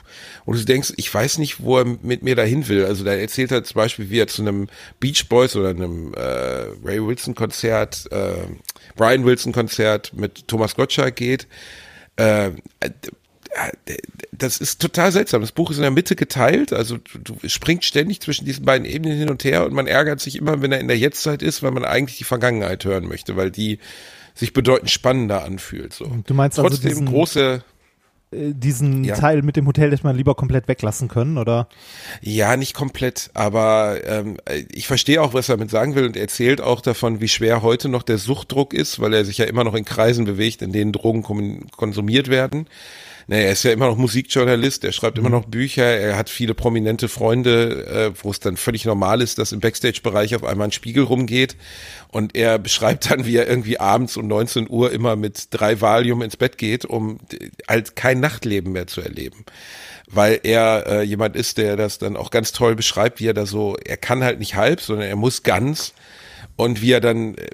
Und du denkst, ich weiß nicht, wo er mit mir dahin will. Also da erzählt er zum Beispiel, wie er zu einem Beach Boys oder einem äh, Ray Wilson Konzert, äh, Brian Wilson Konzert mit Thomas Gottschalk geht. Äh, das ist total seltsam. Das Buch ist in der Mitte geteilt, also du, du springt ständig zwischen diesen beiden Ebenen hin und her und man ärgert sich immer, wenn er in der Jetztzeit ist, weil man eigentlich die Vergangenheit hören möchte, weil die sich bedeutend spannender anfühlt. So. Du meinst Trotzdem also diesen, große diesen Ja. Teil mit dem Hotel hätte man lieber komplett weglassen können, oder? Ja, nicht komplett, aber ähm, ich verstehe auch, was er damit sagen will und er erzählt auch davon, wie schwer heute noch der Suchtdruck ist, weil er sich ja immer noch in Kreisen bewegt, in denen Drogen konsumiert werden. Naja, er ist ja immer noch Musikjournalist, er schreibt immer noch Bücher, er hat viele prominente Freunde, äh, wo es dann völlig normal ist, dass im Backstage-Bereich auf einmal ein Spiegel rumgeht und er beschreibt dann, wie er irgendwie abends um 19 Uhr immer mit drei Valium ins Bett geht, um halt kein Nachtleben mehr zu erleben weil er äh, jemand ist, der das dann auch ganz toll beschreibt, wie er da so, er kann halt nicht halb, sondern er muss ganz. Und wie er dann, äh,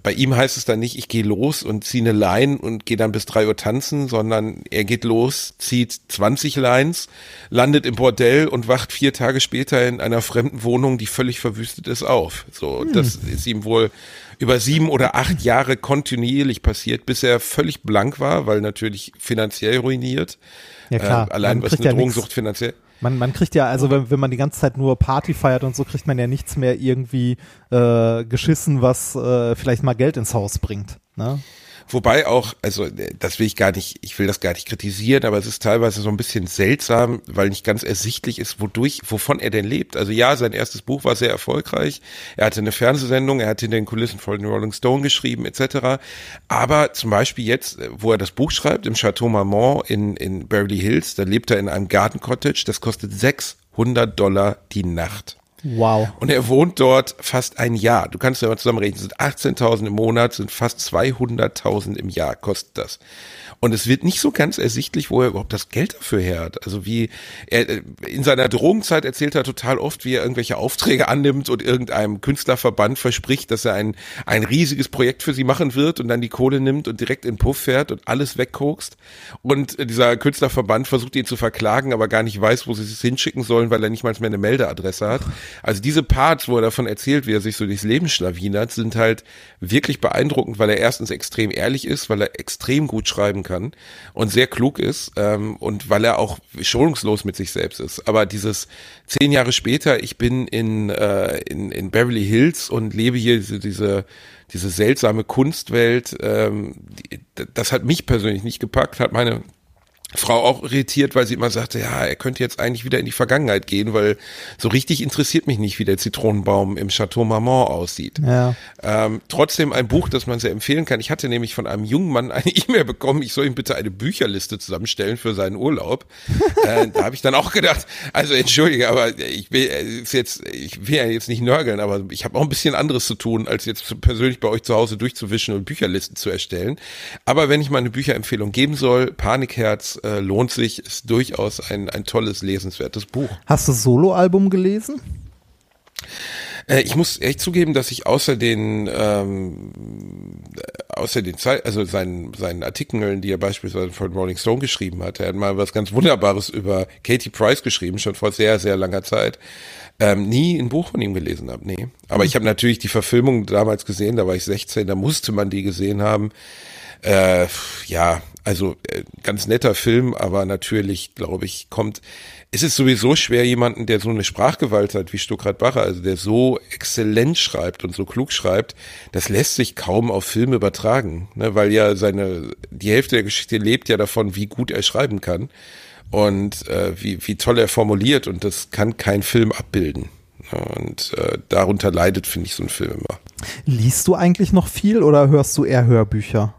bei ihm heißt es dann nicht, ich gehe los und ziehe eine Line und gehe dann bis drei Uhr tanzen, sondern er geht los, zieht 20 Lines, landet im Bordell und wacht vier Tage später in einer fremden Wohnung, die völlig verwüstet ist, auf. So, das ist ihm wohl über sieben oder acht Jahre kontinuierlich passiert, bis er völlig blank war, weil natürlich finanziell ruiniert. Ja klar, Äh, allein was eine ja nix. Drogensucht finanziell. Man, man kriegt ja, also wenn, wenn man die ganze Zeit nur Party feiert und so, kriegt man ja nichts mehr irgendwie äh, geschissen, was äh, vielleicht mal Geld ins Haus bringt. Ne? Wobei auch, also äh, das will ich gar nicht, ich will das gar nicht kritisieren, aber es ist teilweise so ein bisschen seltsam, weil nicht ganz ersichtlich ist, wodurch, wovon er denn lebt. Also ja, sein erstes Buch war sehr erfolgreich. Er hatte eine Fernsehsendung, er hat in den Kulissen von Rolling Stone geschrieben, etc. Aber zum Beispiel jetzt, äh, wo er das Buch schreibt, im Chateau Marmont in, in Beverly Hills, da lebt er in einem Garden Cottage, das kostet 600 Dollar die Nacht. Wow. Und er wohnt dort fast ein Jahr. Du kannst ja mal zusammenrechnen, sind 18.000 im Monat, sind fast 200.000 im Jahr, kostet das. Und es wird nicht so ganz ersichtlich, wo er überhaupt das Geld dafür her hat. Also wie er äh, in seiner Drogenzeit erzählt er total oft, wie er irgendwelche Aufträge annimmt und irgendeinem Künstlerverband verspricht, dass er ein, ein riesiges Projekt für sie machen wird und dann die Kohle nimmt und direkt in Puff fährt und alles wegkokst. Und dieser Künstlerverband versucht ihn zu verklagen, aber gar nicht weiß, wo sie es hinschicken sollen, weil er nicht mal mehr eine Meldeadresse hat. Also diese Parts, wo er davon erzählt, wie er sich so durchs Leben schlawinert, sind halt wirklich beeindruckend, weil er erstens extrem ehrlich ist, weil er extrem gut schreiben kann und sehr klug ist ähm, und weil er auch schonungslos mit sich selbst ist. Aber dieses zehn Jahre später, ich bin in, äh, in, in Beverly Hills und lebe hier diese, diese, diese seltsame Kunstwelt, ähm, die, das hat mich persönlich nicht gepackt, hat meine Frau auch irritiert, weil sie immer sagte, ja, er könnte jetzt eigentlich wieder in die Vergangenheit gehen, weil so richtig interessiert mich nicht, wie der Zitronenbaum im Chateau Marmont aussieht. Ja. Ähm, trotzdem ein Buch, das man sehr empfehlen kann. Ich hatte nämlich von einem jungen Mann eine (laughs) E-Mail bekommen, ich soll ihm bitte eine Bücherliste zusammenstellen für seinen Urlaub. (laughs) äh, da habe ich dann auch gedacht, also entschuldige, aber ich will äh, jetzt, ich will ja jetzt nicht nörgeln, aber ich habe auch ein bisschen anderes zu tun, als jetzt persönlich bei euch zu Hause durchzuwischen und Bücherlisten zu erstellen. Aber wenn ich mal eine Bücherempfehlung geben soll, Panikherz äh, lohnt sich, ist durchaus ein, ein tolles, lesenswertes Buch. Hast du das Soloalbum gelesen? Äh, ich muss echt zugeben, dass ich außer den, ähm, außer den Zeit, also seinen, seinen Artikeln, die er beispielsweise von Rolling Stone geschrieben hat, er hat mal was ganz Wunderbares über Katie Price geschrieben, schon vor sehr, sehr langer Zeit, ähm, nie ein Buch von ihm gelesen habe, nee. Aber ich habe natürlich die Verfilmung damals gesehen, da war ich 16, da musste man die gesehen haben. Äh, ja, also äh, ganz netter Film, aber natürlich, glaube ich, kommt, es ist sowieso schwer, jemanden, der so eine Sprachgewalt hat wie Stuckrad Bacher, also der so exzellent schreibt und so klug schreibt, das lässt sich kaum auf Film übertragen, ne, weil ja seine, die Hälfte der Geschichte lebt ja davon, wie gut er schreiben kann und äh, wie, wie toll er formuliert und das kann kein Film abbilden. Und äh, darunter leidet, finde ich, so ein Film immer. Liest du eigentlich noch viel oder hörst du eher Hörbücher?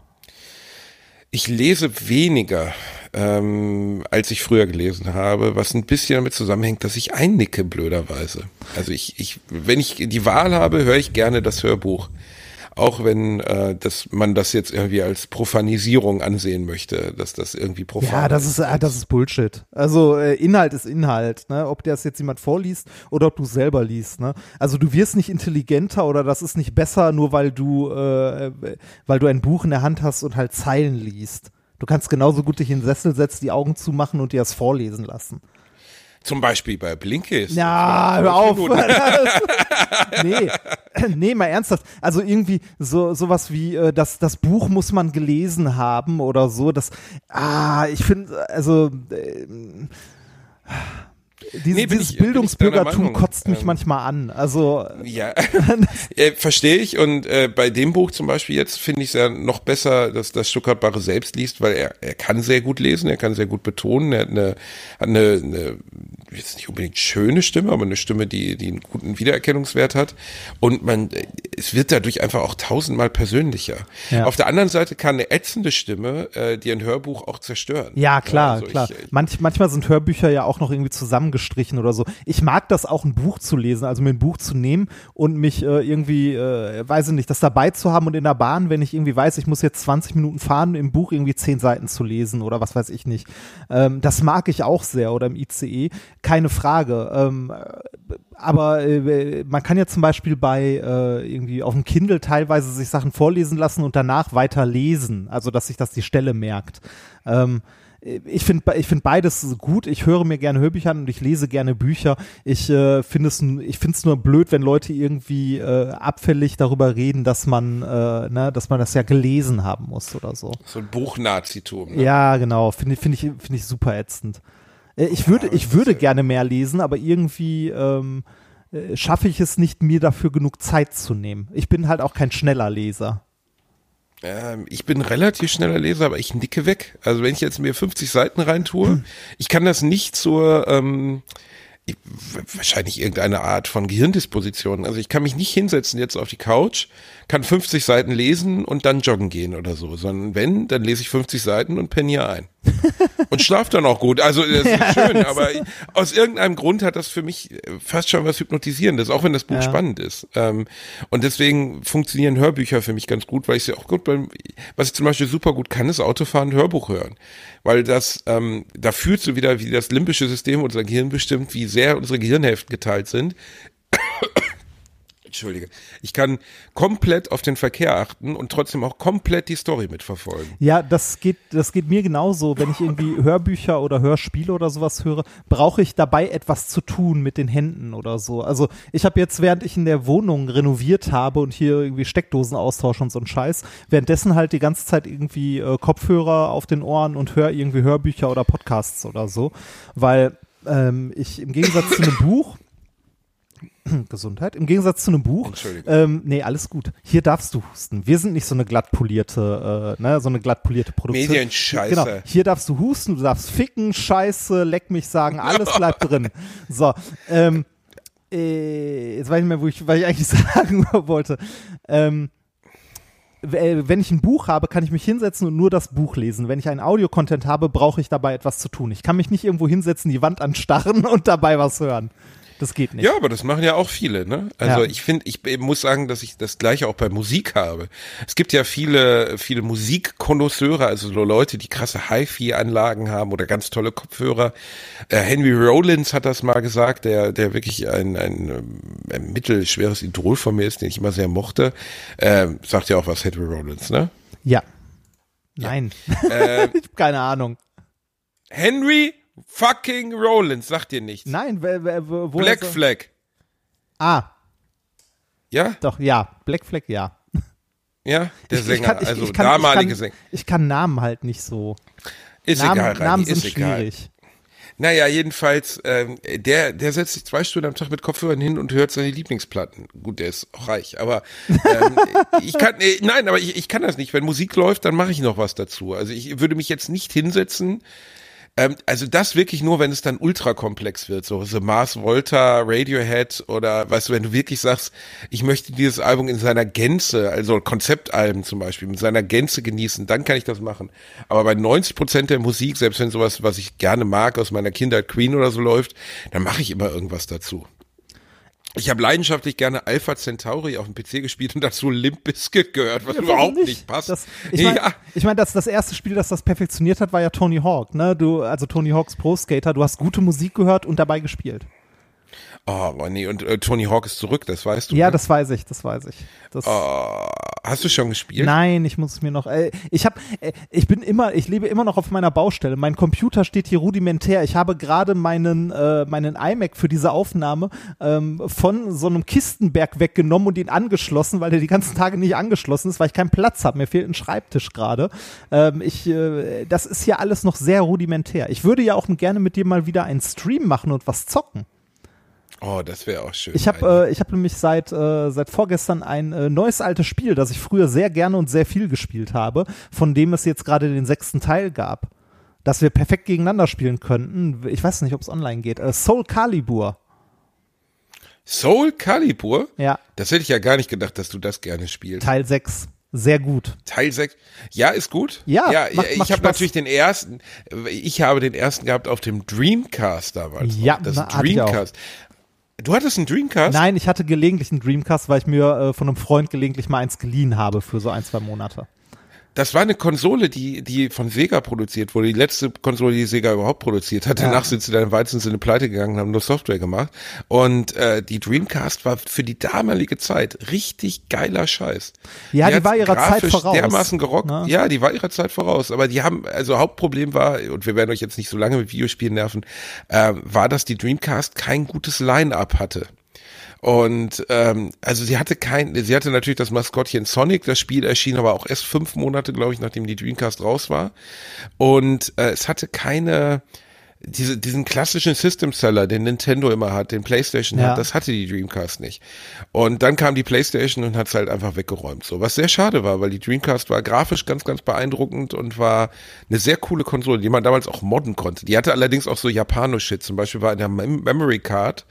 Ich lese weniger, ähm, als ich früher gelesen habe, was ein bisschen damit zusammenhängt, dass ich einnicke, blöderweise. Also ich, ich, wenn ich die Wahl habe, höre ich gerne das Hörbuch. Auch wenn äh, das, man das jetzt irgendwie als Profanisierung ansehen möchte, dass das irgendwie profan Ja, das ist, ah, das ist Bullshit. Also äh, Inhalt ist Inhalt, ne? Ob das jetzt jemand vorliest oder ob du selber liest, ne? Also du wirst nicht intelligenter oder das ist nicht besser, nur weil du, äh, weil du ein Buch in der Hand hast und halt Zeilen liest. Du kannst genauso gut dich in den Sessel setzen, die Augen zumachen und dir das vorlesen lassen. Zum Beispiel bei Blinkist. Ja, hör auf. (laughs) (laughs) nee, (laughs) nee, mal ernsthaft. Also irgendwie so sowas wie äh, das das Buch muss man gelesen haben oder so. Das ah, ich finde also äh, dieses, Nee, dieses ich- Bildungsbürgertum kotzt mich Ähm, manchmal an. Also Ja, (laughs) äh, verstehe ich. Und äh, bei dem Buch zum Beispiel jetzt finde ich es ja noch besser, dass das Stuttgart Barre selbst liest, weil er, er kann sehr gut lesen, er kann sehr gut betonen, er hat eine, hat eine, eine jetzt nicht unbedingt schöne Stimme, aber eine Stimme, die, die einen guten Wiedererkennungswert hat. Und man, äh, es wird dadurch einfach auch tausendmal persönlicher. Ja. Auf der anderen Seite kann eine ätzende Stimme äh, dir ein Hörbuch auch zerstören. Ja, klar, also klar. Ich, Manch, manchmal sind Hörbücher ja auch noch irgendwie zusammengestrichen oder so. Ich mag das auch, ein Buch zu lesen, also mir ein Buch zu nehmen und mich äh, irgendwie, äh, weiß ich nicht, das dabei zu haben und in der Bahn, wenn ich irgendwie weiß, ich muss jetzt 20 Minuten fahren, im Buch irgendwie 10 Seiten zu lesen oder was weiß ich nicht. Ähm, das mag ich auch sehr oder im ICE, keine Frage. Ähm, aber äh, man kann ja zum Beispiel bei äh, irgendwie auf dem Kindle teilweise sich Sachen vorlesen lassen und danach weiter lesen, also dass sich das die Stelle merkt. Ähm, ich finde ich find beides gut. Ich höre mir gerne Hörbücher an und ich lese gerne Bücher. Ich äh, finde es ich nur blöd, wenn Leute irgendwie äh, abfällig darüber reden, dass man äh, ne, dass man das ja gelesen haben muss oder so. so ein Buchnazitum. Ne? Ja, genau. Finde finde ich finde ich super ätzend. Äh, Ich würde ich würde gerne mehr lesen, aber irgendwie ähm, äh, schaffe ich es nicht, mir dafür genug Zeit zu nehmen. Ich bin halt auch kein schneller Leser. Ähm, ich bin relativ schneller Leser, aber ich nicke weg. Also wenn ich jetzt mir 50 Seiten reintue, ich kann das nicht zur ähm, ich, wahrscheinlich irgendeine Art von Gehirndisposition. Also ich kann mich nicht hinsetzen jetzt auf die Couch, kann 50 Seiten lesen und dann joggen gehen oder so, sondern wenn, dann lese ich 50 Seiten und penne hier ein. (laughs) Und schlaf dann auch gut. Also das ist schön, aber aus irgendeinem Grund hat das für mich fast schon was Hypnotisierendes, auch wenn das Buch Ja. spannend ist. Ähm, und deswegen funktionieren Hörbücher für mich ganz gut, weil ich sie auch gut beim, was ich zum Beispiel super gut kann, ist Autofahren, Hörbuch hören. Weil das, ähm, da fühlst du wieder, wie das limbische System unser Gehirn bestimmt, wie sehr unsere Gehirnhälften geteilt sind. Entschuldige. Ich kann komplett auf den Verkehr achten und trotzdem auch komplett die Story mitverfolgen. Ja, das geht, das geht mir genauso. Wenn ich irgendwie (laughs) Hörbücher oder Hörspiele oder sowas höre, brauche ich dabei etwas zu tun mit den Händen oder so. Also ich habe jetzt, während ich in der Wohnung renoviert habe und hier irgendwie Steckdosen austausche und so ein Scheiß, währenddessen halt die ganze Zeit irgendwie äh, Kopfhörer auf den Ohren und höre irgendwie Hörbücher oder Podcasts oder so. Weil ähm, ich im Gegensatz zu einem (coughs) Buch (clears throat) Gesundheit. Im Gegensatz zu einem Buch. Entschuldigung. Ähm, nee, alles gut. Hier darfst du husten. Wir sind nicht so eine glatt polierte, äh, ne, so eine glatt polierte Produktion. Medienscheiße. Genau. Hier darfst du husten, du darfst ficken, Scheiße, leck mich sagen, alles (laughs) bleibt drin. So, ähm, äh, jetzt weiß ich nicht mehr, wo ich, was ich eigentlich (laughs) sagen wollte. Ähm, äh, wenn ich ein Buch habe, kann ich mich hinsetzen und nur das Buch lesen. Wenn ich einen Audiocontent habe, brauche ich dabei etwas zu tun. Ich kann mich nicht irgendwo hinsetzen, die Wand anstarren (laughs) und dabei was hören. Das geht nicht. Ja, aber das machen ja auch viele, ne? Also Ja. ich finde, ich muss sagen, dass ich das gleiche auch bei Musik habe. Es gibt ja viele, viele Musikkonnoisseure, also so Leute, die krasse Hi-Fi-Anlagen haben oder ganz tolle Kopfhörer. Äh, Henry Rollins hat das mal gesagt, der, der wirklich ein, ein, ein mittelschweres Idol von mir ist, den ich immer sehr mochte. Ähm, sagt ja auch was Henry Rollins, ne? Ja. Nein. Äh, ich (laughs) habe keine Ahnung. Henry fucking Rollins, sagt dir nichts. Nein, wo Black er so- Flag, Ah, ja? doch, ja. Black Flag, ja. Ja, der Ich- ich Sänger, kann- ich- also ich kann- damalige ich kann, Sänger. Ich kann Namen halt nicht so. Ist Namen, egal, Reini, Namen ist sind egal. schwierig. Naja, jedenfalls, ähm, der, der setzt sich zwei Stunden am Tag mit Kopfhörern hin und hört seine Lieblingsplatten. Gut, der ist auch reich, aber ähm, (laughs) ich kann, äh, nein, aber ich, ich kann das nicht. Wenn Musik läuft, dann mache ich noch was dazu. Also ich würde mich jetzt nicht hinsetzen. Ähm, also das wirklich nur, wenn es dann ultrakomplex wird, so The Mars Volta, Radiohead oder weißt du, wenn du wirklich sagst, ich möchte dieses Album in seiner Gänze, also Konzeptalben zum Beispiel, mit seiner Gänze genießen, dann kann ich das machen. Aber bei 90 Prozent der Musik, selbst wenn sowas, was ich gerne mag, aus meiner Kindheit Queen oder so läuft, dann mache ich immer irgendwas dazu. Ich habe leidenschaftlich gerne Alpha Centauri auf dem PC gespielt und dazu Limp Bizkit gehört, was Ja, überhaupt warum nicht, passt. Das, ich meine, ja, ich mein, das, das erste Spiel, das das perfektioniert hat, war ja Tony Hawk. Ne? Du, also Tony Hawks Pro Skater. Du hast gute Musik gehört und dabei gespielt. Oh, nee, und äh, Tony Hawk ist zurück, das weißt du. Ja, ne? das weiß ich, das weiß ich. Das, Oh, hast du schon gespielt? Nein, ich muss es mir noch. Äh, ich habe, äh, ich bin immer, ich lebe immer noch auf meiner Baustelle. Mein Computer steht hier rudimentär. Ich habe gerade meinen äh, meinen iMac für diese Aufnahme ähm, von so einem Kistenberg weggenommen und ihn angeschlossen, weil der die ganzen Tage nicht angeschlossen ist, weil ich keinen Platz habe. Mir fehlt ein Schreibtisch gerade. Ähm, ich, äh, das ist hier alles noch sehr rudimentär. Ich würde ja auch gerne mit dir mal wieder einen Stream machen und was zocken. Oh, das wäre auch schön. Ich habe äh, ich hab nämlich seit, äh, seit vorgestern ein äh, neues altes Spiel, das ich früher sehr gerne und sehr viel gespielt habe, von dem es jetzt gerade den sechsten Teil gab, das wir perfekt gegeneinander spielen könnten. Ich weiß nicht, ob es online geht. Äh, Soul Calibur. Soul Calibur? Ja, Das hätte ich ja gar nicht gedacht, dass du das gerne spielst. Teil 6. Sehr gut. Teil 6. Ja, ist gut. Ja, ja macht- ich habe natürlich den ersten, ich habe den ersten gehabt auf dem Dreamcast damals. Ja, noch. das na. Dreamcast. Du hattest einen Dreamcast? Nein, ich hatte gelegentlich einen Dreamcast, weil ich mir äh, von einem Freund gelegentlich mal eins geliehen habe für so ein, zwei Monate. Das war eine Konsole, die, die von Sega produziert wurde. Die letzte Konsole, die Sega überhaupt produziert hat. Danach sind sie dann im weitesten Sinne pleite gegangen und haben nur Software gemacht. Und äh, die Dreamcast war für die damalige Zeit richtig geiler Scheiß. Ja, die hat war ihrer Zeit voraus, dermaßen gerockt. ne? Ja, die war ihrer Zeit voraus. Aber die haben, also Hauptproblem war, und wir werden euch jetzt nicht so lange mit Videospielen nerven, äh, war, dass die Dreamcast kein gutes Line-Up hatte. Und ähm, also sie hatte kein, sie hatte natürlich das Maskottchen Sonic, das Spiel erschien aber auch erst fünf Monate, glaube ich, nachdem die Dreamcast raus war. Und äh, es hatte keine, diese, diesen klassischen System Seller, den Nintendo immer hat, den PlayStation Ja. hat, das hatte die Dreamcast nicht. Und dann kam die PlayStation und hat es halt einfach weggeräumt. So, was sehr schade war, weil die Dreamcast war grafisch ganz, ganz beeindruckend und war eine sehr coole Konsole, die man damals auch modden konnte. Die hatte allerdings auch so Japano-Shit. Zum Beispiel war in der Mem Memory Card,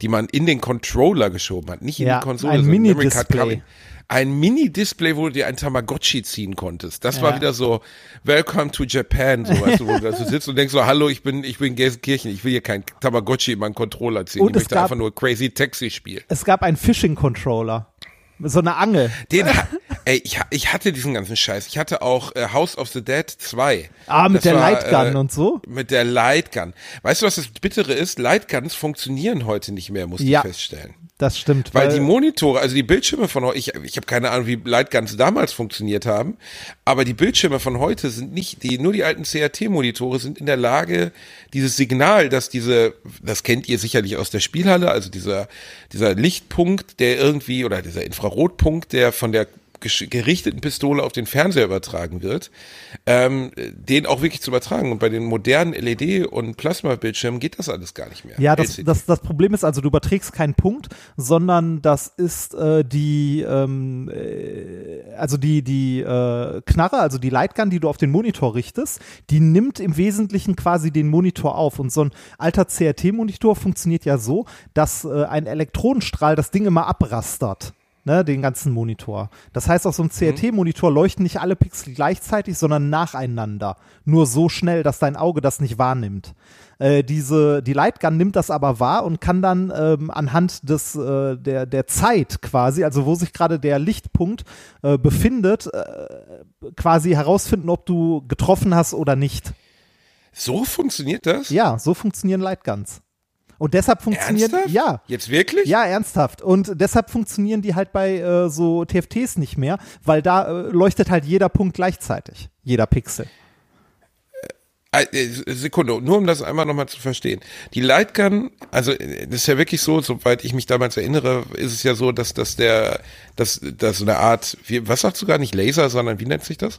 die man in den Controller geschoben hat, nicht in Ja, die Konsole. ein sondern Memory Card Mini-Display. Ein Mini-Display, wo du dir ein Tamagotchi ziehen konntest. Das Ja. war wieder so, Welcome to Japan, so weißt du, wo du da so (laughs) sitzt und denkst so, hallo, ich bin, ich bin Gelsenkirchen, ich will hier kein Tamagotchi in meinen Controller ziehen. Und ich möchte gab- einfach nur Crazy Taxi spielen. Es gab einen Fishing-Controller. So eine Angel. Den, (laughs) ey, ich, ich hatte diesen ganzen Scheiß. Ich hatte auch äh, House of the Dead 2. Ah, mit Das der war, Lightgun äh, und so? Mit der Lightgun. Weißt du, was das Bittere ist? Lightguns funktionieren heute nicht mehr, musste Ja. ich feststellen. Das stimmt. Weil die Monitore, also die Bildschirme von heute, ich, ich habe keine Ahnung, wie Lightguns damals funktioniert haben, aber die Bildschirme von heute sind nicht, die, nur die alten CRT-Monitore sind in der Lage, dieses Signal, dass diese, das kennt ihr sicherlich aus der Spielhalle, also dieser, dieser Lichtpunkt, der irgendwie, oder dieser Infrarotpunkt, der von der gerichteten Pistole auf den Fernseher übertragen wird, ähm, den auch wirklich zu übertragen. Und bei den modernen LED- und Plasma-Bildschirmen geht das alles gar nicht mehr. Ja, das, das, das Problem ist also, du überträgst keinen Punkt, sondern das ist äh, die, ähm, äh, also die, die äh, Knarre, also die Lightgun, die du auf den Monitor richtest, die nimmt im Wesentlichen quasi den Monitor auf. Und so ein alter CRT-Monitor funktioniert ja so, dass äh, ein Elektronenstrahl das Ding immer abrastert. Ne, den ganzen Monitor. Das heißt, auf so einem CRT-Monitor leuchten nicht alle Pixel gleichzeitig, sondern nacheinander. Nur so schnell, dass dein Auge das nicht wahrnimmt. Äh, diese, die Lightgun nimmt das aber wahr und kann dann ähm, anhand des, äh, der, der Zeit quasi, also wo sich gerade der Lichtpunkt äh, befindet, äh, quasi herausfinden, ob du getroffen hast oder nicht. so funktioniert das? Ja, so funktionieren Lightguns. Und deshalb funktionieren, Ernsthaft? ja, Jetzt wirklich? ja, ernsthaft. Und deshalb funktionieren die halt bei äh, so TFTs nicht mehr, weil da äh, leuchtet halt jeder Punkt gleichzeitig. Jeder Pixel. Äh, äh, Sekunde, nur um das einmal nochmal zu verstehen. Die Lightgun, also äh, das ist ja wirklich so, soweit ich mich damals erinnere, ist es ja so, dass, dass der, dass, dass so eine Art, was sagst du gar nicht Laser, sondern wie nennt sich das?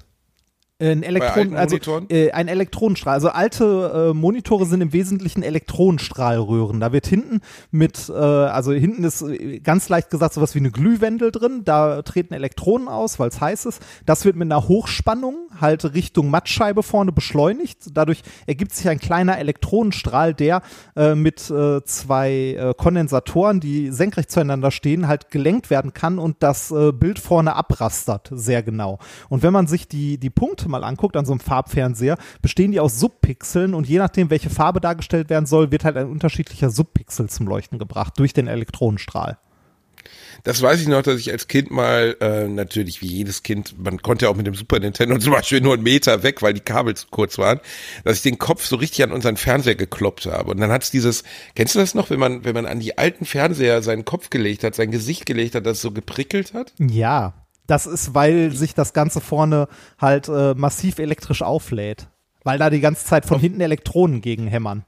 Ein Elektron, also äh, ein Elektronenstrahl. Also alte äh, Monitore sind im Wesentlichen Elektronenstrahlröhren. Da wird hinten mit, äh, also hinten ist äh, ganz leicht gesagt sowas wie eine Glühwendel drin. Da treten Elektronen aus, weil es heiß ist. Das wird mit einer Hochspannung halt Richtung Mattscheibe vorne beschleunigt. Dadurch ergibt sich ein kleiner Elektronenstrahl, der äh, mit äh, zwei äh, Kondensatoren, die senkrecht zueinander stehen, halt gelenkt werden kann und das äh, Bild vorne abrastert, sehr genau. Und wenn man sich die, die Punkte mal anguckt an so einem Farbfernseher, bestehen die aus Subpixeln und je nachdem, welche Farbe dargestellt werden soll, wird halt ein unterschiedlicher Subpixel zum Leuchten gebracht durch den Elektronenstrahl. das weiß ich noch, dass ich als Kind mal, äh, natürlich wie jedes Kind, man konnte ja auch mit dem Super Nintendo (laughs) zum Beispiel nur einen Meter weg, weil die Kabel zu kurz waren, dass ich den Kopf so richtig an unseren Fernseher gekloppt habe. Und dann hat's dieses, kennst du das noch, wenn man, wenn man an die alten Fernseher seinen Kopf gelegt hat, sein Gesicht gelegt hat, dass es so geprickelt hat? Ja, das ist, weil sich das Ganze vorne halt äh, massiv elektrisch auflädt. Weil da die ganze Zeit von hinten Elektronen gegen hämmern.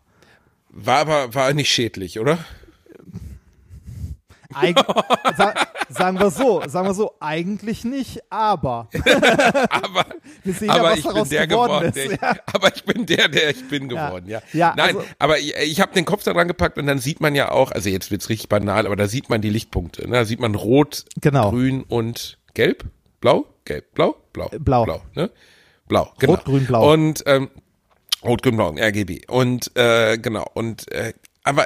War aber, war nicht schädlich, oder? Eig (laughs) sa sagen wir so, sagen wir so, eigentlich nicht, aber (laughs) Aber, (laughs) wir sehen aber ja, was ich bin daraus der geworden geworden, ist. der ich, ja. aber ich bin der, der ich bin geworden, ja. Ja, Nein, also- aber ich, ich habe den Kopf da dran gepackt und dann sieht man ja auch, also jetzt wird's richtig banal, aber da sieht man die Lichtpunkte, ne? Da sieht man rot, Genau. grün und gelb, blau, gelb, blau, blau, Blau. blau, ne? Blau, genau. Rot, grün, blau. Und ähm, rot, grün, blau, RGB und äh, genau und äh, aber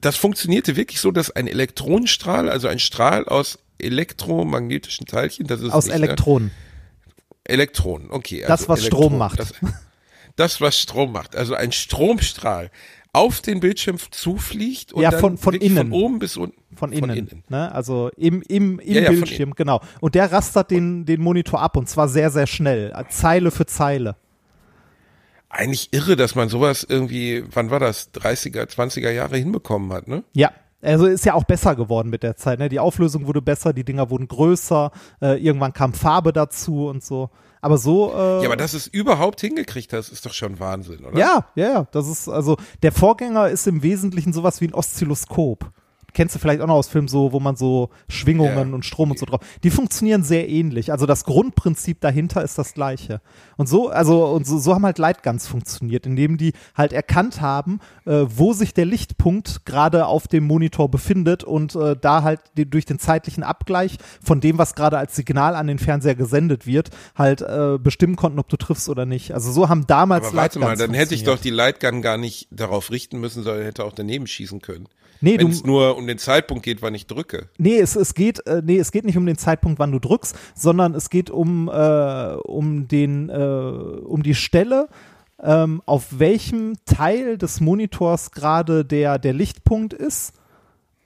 das funktionierte wirklich so, dass ein Elektronenstrahl, also ein Strahl aus elektromagnetischen Teilchen, das ist Aus nicht, ne? Elektronen. Elektronen, okay. Das, also was Strom Elektronen, macht. Das, das, was Strom macht. Also ein Stromstrahl auf den Bildschirm zufliegt und Ja, dann von- von wirklich innen. von oben bis unten. Von innen. Ne? Also im, im, im Ja, ja, von Bildschirm, genau. Und der rastert den, den Monitor ab und zwar sehr, sehr schnell. Zeile für Zeile. Eigentlich irre, dass man sowas irgendwie, wann war das, 30er, 20er Jahre hinbekommen hat, ne? Ja. Also ist ja auch besser geworden mit der Zeit. Ne? Die Auflösung wurde besser, die Dinger wurden größer, äh, irgendwann kam Farbe dazu und so. Aber so. Äh, Ja, aber dass es überhaupt hingekriegt hast, ist doch schon Wahnsinn, oder? Ja, ja, ja. Das ist, also, der Vorgänger ist im Wesentlichen sowas wie ein Oszilloskop. Kennst du vielleicht auch noch aus Filmen so, wo man so Schwingungen Ja. und Strom und so drauf. Die funktionieren sehr ähnlich. Also das Grundprinzip dahinter ist das gleiche. Und so, also, und so, so haben halt Lightguns funktioniert, indem die halt erkannt haben, äh, wo sich der Lichtpunkt gerade auf dem Monitor befindet und äh, da halt die, durch den zeitlichen Abgleich von dem, was gerade als Signal an den Fernseher gesendet wird, halt äh, bestimmen konnten, ob du triffst oder nicht. Also so haben damals Aber warte mal, Lightguns dann hätte ich doch die Lightgun gar nicht darauf richten müssen, sondern hätte auch daneben schießen können. Nee, Wenn es nur um den Zeitpunkt geht, wann ich drücke. Nee, es, es geht, äh, nee, es geht nicht um den Zeitpunkt, wann du drückst, sondern es geht um, äh, um den, äh, um die Stelle, ähm, auf welchem Teil des Monitors gerade der, der Lichtpunkt ist.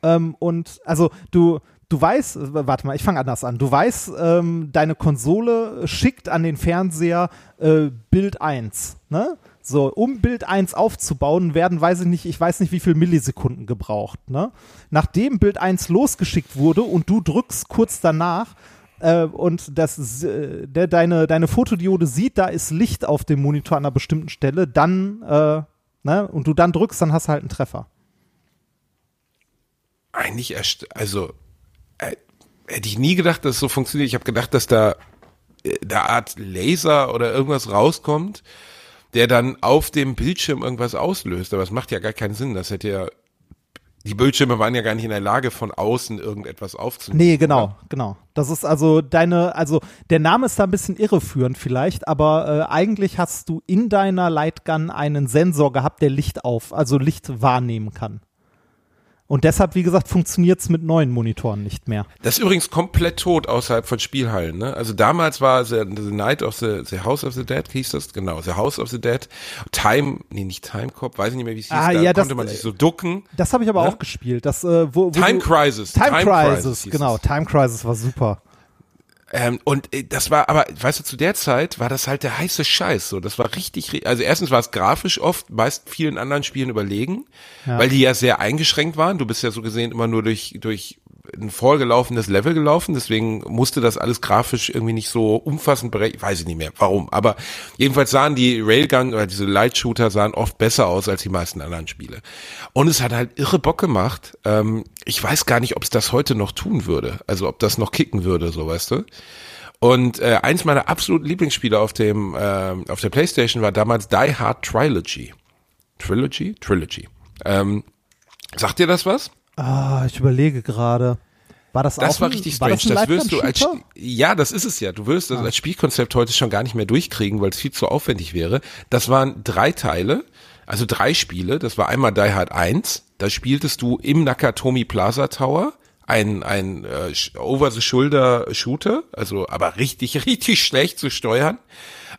Ähm, und also du, du weißt, warte mal, ich fange anders an. Du weißt, ähm, deine Konsole schickt an den Fernseher äh, Bild 1, ne? So, um Bild 1 aufzubauen, werden, weiß ich nicht, ich weiß nicht, wie viel Millisekunden gebraucht, ne? Nachdem Bild 1 losgeschickt wurde und du drückst kurz danach, äh, und das, äh, der, deine, deine Fotodiode sieht, da ist Licht auf dem Monitor an einer bestimmten Stelle, dann, äh, ne, und du dann drückst, dann hast du halt einen Treffer. Eigentlich also äh, hätte ich nie gedacht, dass es so funktioniert. Ich habe gedacht, dass da äh, der Art Laser oder irgendwas rauskommt, der dann auf dem Bildschirm irgendwas auslöst. Aber es macht ja gar keinen Sinn. Das hätte ja die Bildschirme waren ja gar nicht in der Lage, von außen irgendetwas aufzunehmen. Nee, genau, genau. Das ist also deine, also der Name ist da ein bisschen irreführend vielleicht, aber äh, eigentlich hast du in deiner Lightgun einen Sensor gehabt, der Licht auf, also Licht wahrnehmen kann. Und deshalb, wie gesagt, funktioniert es mit neuen Monitoren nicht mehr. Das ist übrigens komplett tot außerhalb von Spielhallen. Ne? Also damals war The, the Night of the, the House of the Dead, hieß das, genau, The House of the Dead. Time, nee, nicht Time Cop, weiß ich nicht mehr, wie es hieß. Ah, da ja, das- konnte man sich so ducken. Das habe ich aber Ja? auch gespielt. Das, äh, wo, wo Time du, Crisis. Time, Crisis, hieß genau. es. Time Crisis war super. Ähm, und äh, das war, aber weißt du, zu der Zeit war das halt der heiße Scheiß. So, das war richtig, ri- also erstens war es grafisch oft meist vielen anderen Spielen überlegen, weil die ja sehr eingeschränkt waren. Du bist ja so gesehen immer nur durch durch ein vorgelaufenes Level gelaufen, deswegen musste das alles grafisch irgendwie nicht so umfassend berechnen, weiß ich nicht mehr, warum. Aber jedenfalls sahen die Railgun oder diese Light Shooter sahen oft besser aus als die meisten anderen Spiele. Und es hat halt irre Bock gemacht. Ähm, ich weiß gar nicht, ob es das heute noch tun würde, also ob das noch kicken würde, so weißt du. Und äh, eins meiner absoluten Lieblingsspiele auf dem ähm, auf der PlayStation war damals Die Hard Trilogy. Trilogy? Trilogy. Ähm, sagt dir das was? Ah, ich überlege gerade. War das, Das auch war ein, richtig war strange. das, Das, ein wirst du als ja, das ist es ja. Du wirst das als Spielkonzept heute schon gar nicht mehr durchkriegen, weil es viel zu aufwendig wäre. Das waren drei Teile, also drei Spiele. Das war einmal Die Hard 1. Da spieltest du im Nakatomi Plaza Tower ein ein äh, over the shoulder Shooter, also aber richtig (laughs) richtig schlecht zu steuern.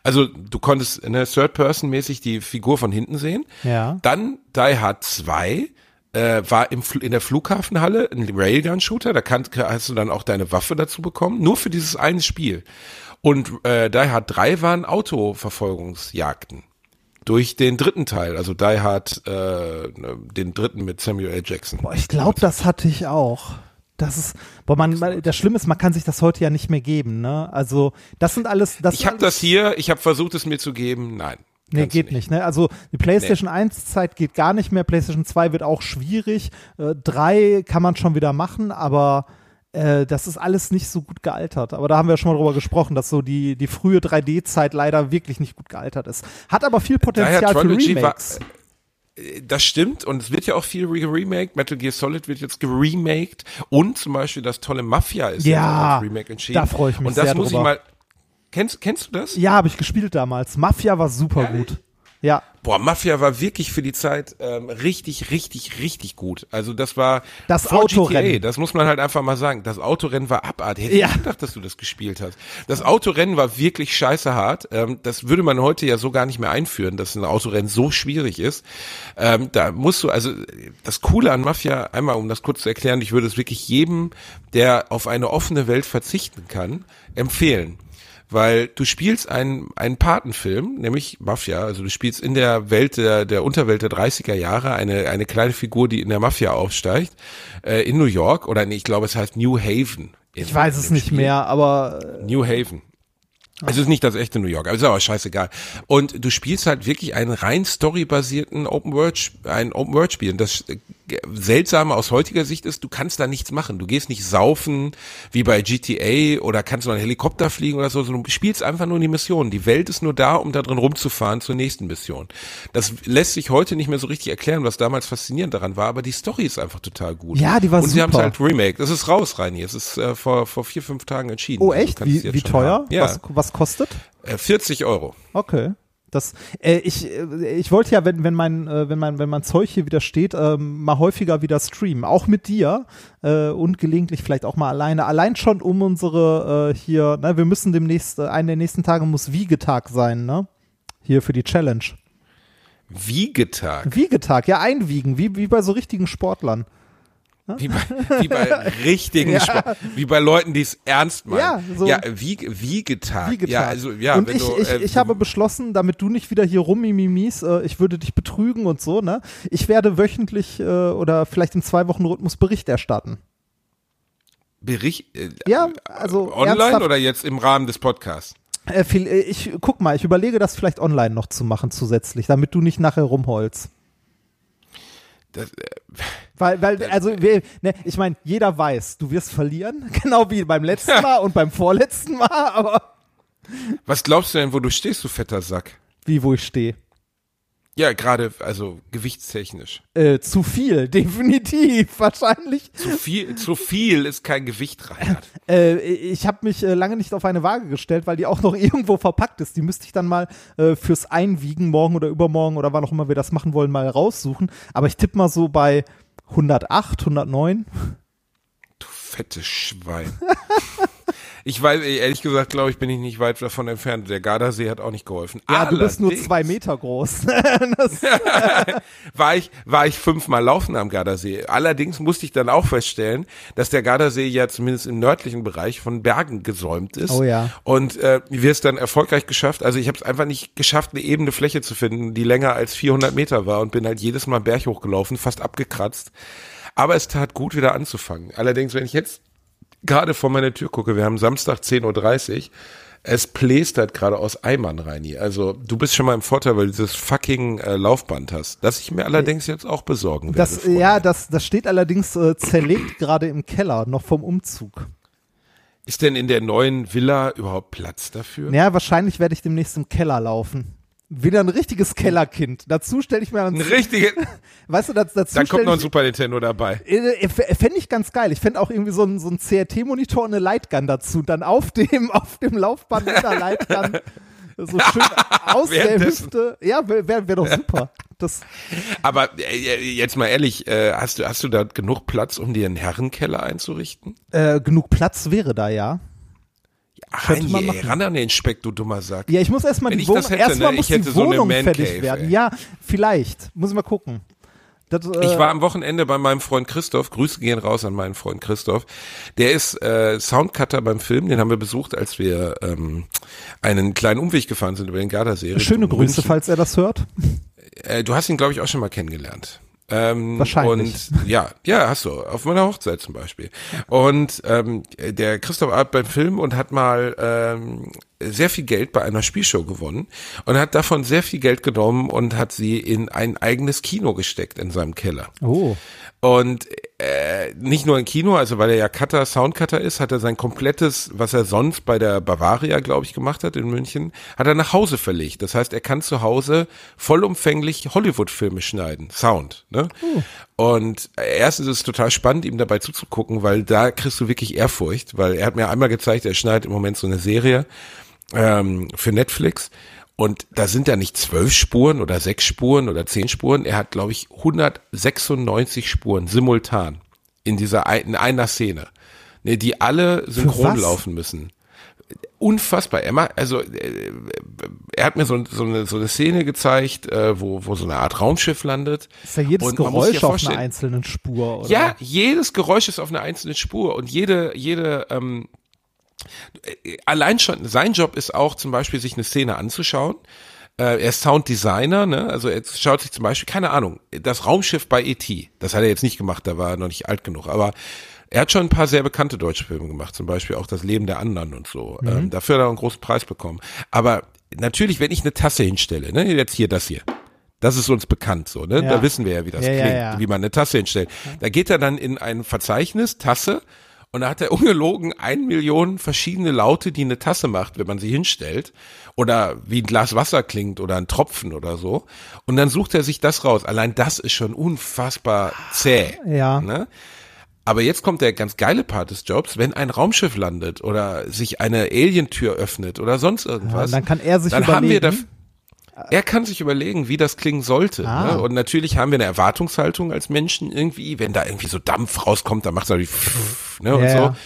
Also du konntest ne, Third Person mäßig die Figur von hinten sehen. Ja. Dann Die Hard 2, äh, war im, in der Flughafenhalle ein Railgun-Shooter, da kann, hast du dann auch deine Waffe dazu bekommen, nur für dieses eine Spiel. Und äh, Die Hard 3 waren Autoverfolgungsjagden. Durch den dritten Teil, also Die Hard, äh, den dritten mit Samuel L. Jackson. Boah, ich glaube, das hatte ich auch. Das ist, boah, man, das Schlimme ist, man kann sich das heute ja nicht mehr geben, ne? Also, das sind alles, das Ich habe das hier, ich habe versucht, es mir zu geben. Nein. Nee, kannst geht nicht. ne? Also die PlayStation 1 Zeit geht gar nicht mehr, PlayStation 2 wird auch schwierig, äh, 3 kann man schon wieder machen, aber äh, das ist alles nicht so gut gealtert. Aber da haben wir ja schon mal drüber gesprochen, dass so die, die frühe 3D-Zeit leider wirklich nicht gut gealtert ist. Hat aber viel Potenzial für Trilogy war- Remakes. Das stimmt und es wird ja auch viel re- remaked. Metal Gear Solid wird jetzt geremaked und zum Beispiel das tolle Mafia ist Ja, als Remake entschieden. da freue ich mich Und das sehr muss drüber. ich mal. Kennst, kennst du das? Ja, habe ich gespielt damals. Mafia war super Ehrlich? gut. Ja. Boah, Mafia war wirklich für die Zeit ähm, richtig, richtig, richtig gut. Also das war Das Autorennen. GTA, das muss man halt einfach mal sagen. Das Autorennen war abartig. Hätte Ja. ich gedacht, dass du das gespielt hast. Das Autorennen war wirklich scheiße hart. Ähm, das würde man heute ja so gar nicht mehr einführen, dass ein Autorennen so schwierig ist. Ähm, da musst du, also das Coole an Mafia, einmal um das kurz zu erklären, ich würde es wirklich jedem, der auf eine offene Welt verzichten kann, empfehlen weil du spielst einen, einen Patenfilm, nämlich Mafia, also du spielst in der Welt der, der Unterwelt der 30er Jahre eine, eine kleine Figur, die in der Mafia aufsteigt, äh, in New York, oder nee, ich glaube, es heißt New Haven. Ich weiß es nicht Spiel. mehr, aber äh, New Haven. Es ist nicht das echte New York, aber ist aber scheißegal. Und du spielst halt wirklich einen rein storybasierten Open World, ein Open World Spiel. Und das Seltsame aus heutiger Sicht ist, du kannst da nichts machen. Du gehst nicht saufen wie bei GTA oder kannst mal einen Helikopter fliegen oder so, sondern du spielst einfach nur die Mission. Die Welt ist nur da, um da drin rumzufahren zur nächsten Mission. Das lässt sich heute nicht mehr so richtig erklären, was damals faszinierend daran war, aber die Story ist einfach total gut. Ja, die war Und sie haben es super. halt remake. Das ist raus, Reini. Es ist äh, vor, vor vier, fünf Tagen entschieden. oh Also echt? es Wie, wie teuer? Ja. Was, was kostet? Äh, 40 Euro. Okay. Das, äh, ich, äh, ich wollte ja, wenn, wenn mein, äh, wenn mein, wenn mein Zeug hier wieder steht, ähm, mal häufiger wieder streamen, auch mit dir äh, und gelegentlich vielleicht auch mal alleine. Allein schon um unsere äh, hier, ne, wir müssen demnächst, äh, einen der nächsten Tage muss Wiegetag sein, ne? Hier für die Challenge. Wiegetag. Wiegetag, ja, einwiegen, wie, wie bei so richtigen Sportlern. Wie bei, wie bei (laughs) richtigen Ja. Sport, wie bei Leuten, die es ernst meinen. Ja, so- ja Wieg, Wiegetag. Wiegetag. Ja, also, ja, und ich, du, ich, äh, ich habe beschlossen, damit du nicht wieder hier rummimimis, äh, ich würde dich betrügen und so, ne? Ich werde wöchentlich äh, oder vielleicht im zwei Wochen Rhythmus Bericht erstatten. Bericht, äh, Ja, also online ernsthaft, oder jetzt im Rahmen des Podcasts? Äh, viel, äh, ich guck mal, ich überlege das vielleicht online noch zu machen zusätzlich, damit du nicht nachher rumholst. Das, äh, Weil, weil, also, wir, ne, ich meine, jeder weiß, du wirst verlieren, (laughs) genau wie beim letzten Mal und beim vorletzten Mal, (laughs) aber was glaubst du denn, wo du stehst, du fetter Sack? wie, wo ich stehe. Ja, gerade, also gewichtstechnisch. Äh, zu viel, (laughs) definitiv, wahrscheinlich. Zu viel, zu viel ist kein Gewicht, Reinhard. Äh, ich habe mich äh, lange nicht auf eine Waage gestellt, weil die auch noch irgendwo verpackt ist. Die müsste ich dann mal äh, fürs Einwiegen morgen oder übermorgen oder wann auch immer wir das machen wollen, mal raussuchen. Aber ich tippe mal so bei 108, 109. Fettes Schwein. (laughs) Ich weiß, ehrlich gesagt, glaube ich, bin ich nicht weit davon entfernt. Der Gardasee hat auch nicht geholfen. Ja, du bist nur Allerdings zwei Meter groß. (laughs) das, (laughs) War ich, war ich fünfmal laufen am Gardasee. Allerdings musste ich dann auch feststellen, dass der Gardasee ja zumindest im nördlichen Bereich von Bergen gesäumt ist. Oh ja. Und äh, wir es dann erfolgreich geschafft. Also ich habe es einfach nicht geschafft, eine ebene Fläche zu finden, die länger als 400 Meter war und bin halt jedes Mal Berg hochgelaufen, fast abgekratzt. Aber es tat gut, wieder anzufangen. Allerdings, wenn ich jetzt gerade vor meine Tür gucke, wir haben Samstag 10.30 Uhr, es plästert gerade aus Eimern, Reini. Also du bist schon mal im Vorteil, weil du dieses fucking äh, Laufband hast, das ich mir allerdings jetzt auch besorgen werde. das, Freunde. ja, das, das steht allerdings äh, zerlegt (clears throat) gerade im Keller, noch vom Umzug. Ist denn in der neuen Villa überhaupt Platz dafür? Ja, wahrscheinlich werde ich demnächst im Keller laufen. Wieder ein richtiges Kellerkind. Dazu stelle ich mir Ein dann, richtiger, (laughs) weißt du, das, dazu da kommt noch ein Super Nintendo dabei. Äh, Fände ich ganz geil. Ich fände auch irgendwie so ein, so ein CRT-Monitor und eine Lightgun dazu. Dann auf dem, (laughs) auf dem Laufband mit der Lightgun (laughs) so schön aus der. Hüfte. Ja, wäre wär, wär doch super. Das, Aber äh, jetzt mal ehrlich, äh, hast du hast du da genug Platz, um dir einen Herrenkeller einzurichten? äh, genug Platz wäre da, ja. Könnte man machen. ran an den Speck, du dummer Sack. Ja, ich muss erstmal die Wohnung, hätte, erstmal ne, muss die so Wohnung fertig Cave, werden. ey. Ja, vielleicht. Muss ich mal gucken. Das, äh, Ich war am Wochenende bei meinem Freund Christoph. Grüße gehen raus an meinen Freund Christoph. Der ist äh, Soundcutter beim Film. Den haben wir besucht, als wir ähm, einen kleinen Umweg gefahren sind über den Gardasee. Schöne Grüße, falls er das hört. Äh, du hast ihn, glaube ich, auch schon mal kennengelernt. Ähm, Wahrscheinlich. Und ja, ja, hast du. Auf meiner Hochzeit zum Beispiel. Und ähm, der Christoph Art beim Film und hat mal ähm, sehr viel Geld bei einer Spielshow gewonnen und hat davon sehr viel Geld genommen und hat sie in ein eigenes Kino gesteckt in seinem Keller. Oh. Und äh, nicht nur ein Kino, also weil er ja Cutter, Soundcutter ist, hat er sein komplettes, was er sonst bei der Bavaria, glaube ich, gemacht hat in München, hat er nach Hause verlegt. Das heißt, er kann zu Hause vollumfänglich Hollywood-Filme schneiden, Sound. Ne? Und erstens ist es total spannend, ihm dabei zuzugucken, weil da kriegst du wirklich Ehrfurcht, weil er hat mir einmal gezeigt, er schneidet im Moment so eine Serie ähm, für Netflix. Und da sind ja nicht zwölf Spuren oder sechs Spuren oder zehn Spuren. Er hat, glaube ich, 196 Spuren simultan in dieser in einer Szene, ne, die alle synchron laufen müssen. Unfassbar. Er, macht, also, äh, er hat mir so, so, eine, so eine Szene gezeigt, äh, wo, wo so eine Art Raumschiff landet. Ist ja jedes Und Geräusch auf einer einzelnen Spur, oder? Ja, jedes Geräusch ist auf einer einzelnen Spur und jede, jede, ähm, äh, allein schon, sein Job ist auch zum Beispiel, sich eine Szene anzuschauen. Äh, er ist Sounddesigner, ne? Also er schaut sich zum Beispiel, keine Ahnung, das Raumschiff bei E.T., das hat er jetzt nicht gemacht, da war er noch nicht alt genug, aber er hat schon ein paar sehr bekannte deutsche Filme gemacht, zum Beispiel auch Das Leben der anderen und so. Ähm, dafür hat er einen großen Preis bekommen. Aber natürlich, wenn ich eine Tasse hinstelle, ne, jetzt hier das hier, das ist uns bekannt so, ne? Ja. Da wissen wir ja, wie das ja, klingt, ja. wie man eine Tasse hinstellt. Da geht er dann in ein Verzeichnis, Tasse, und da hat er ungelogen ein Million verschiedene Laute, die eine Tasse macht, wenn man sie hinstellt. Oder wie ein Glas Wasser klingt oder ein Tropfen oder so. Und dann sucht er sich das raus. Allein das ist schon unfassbar zäh. Ja. Ne? Aber jetzt kommt der ganz geile Part des Jobs, wenn ein Raumschiff landet oder sich eine Alientür öffnet oder sonst irgendwas. dann kann er sich dann haben wir überlegen. Er kann sich überlegen, wie das klingen sollte. Ah. Ne? Und natürlich haben wir eine Erwartungshaltung als Menschen irgendwie, wenn da irgendwie so Dampf rauskommt, dann macht es natürlich pff, ne, und Ja, so.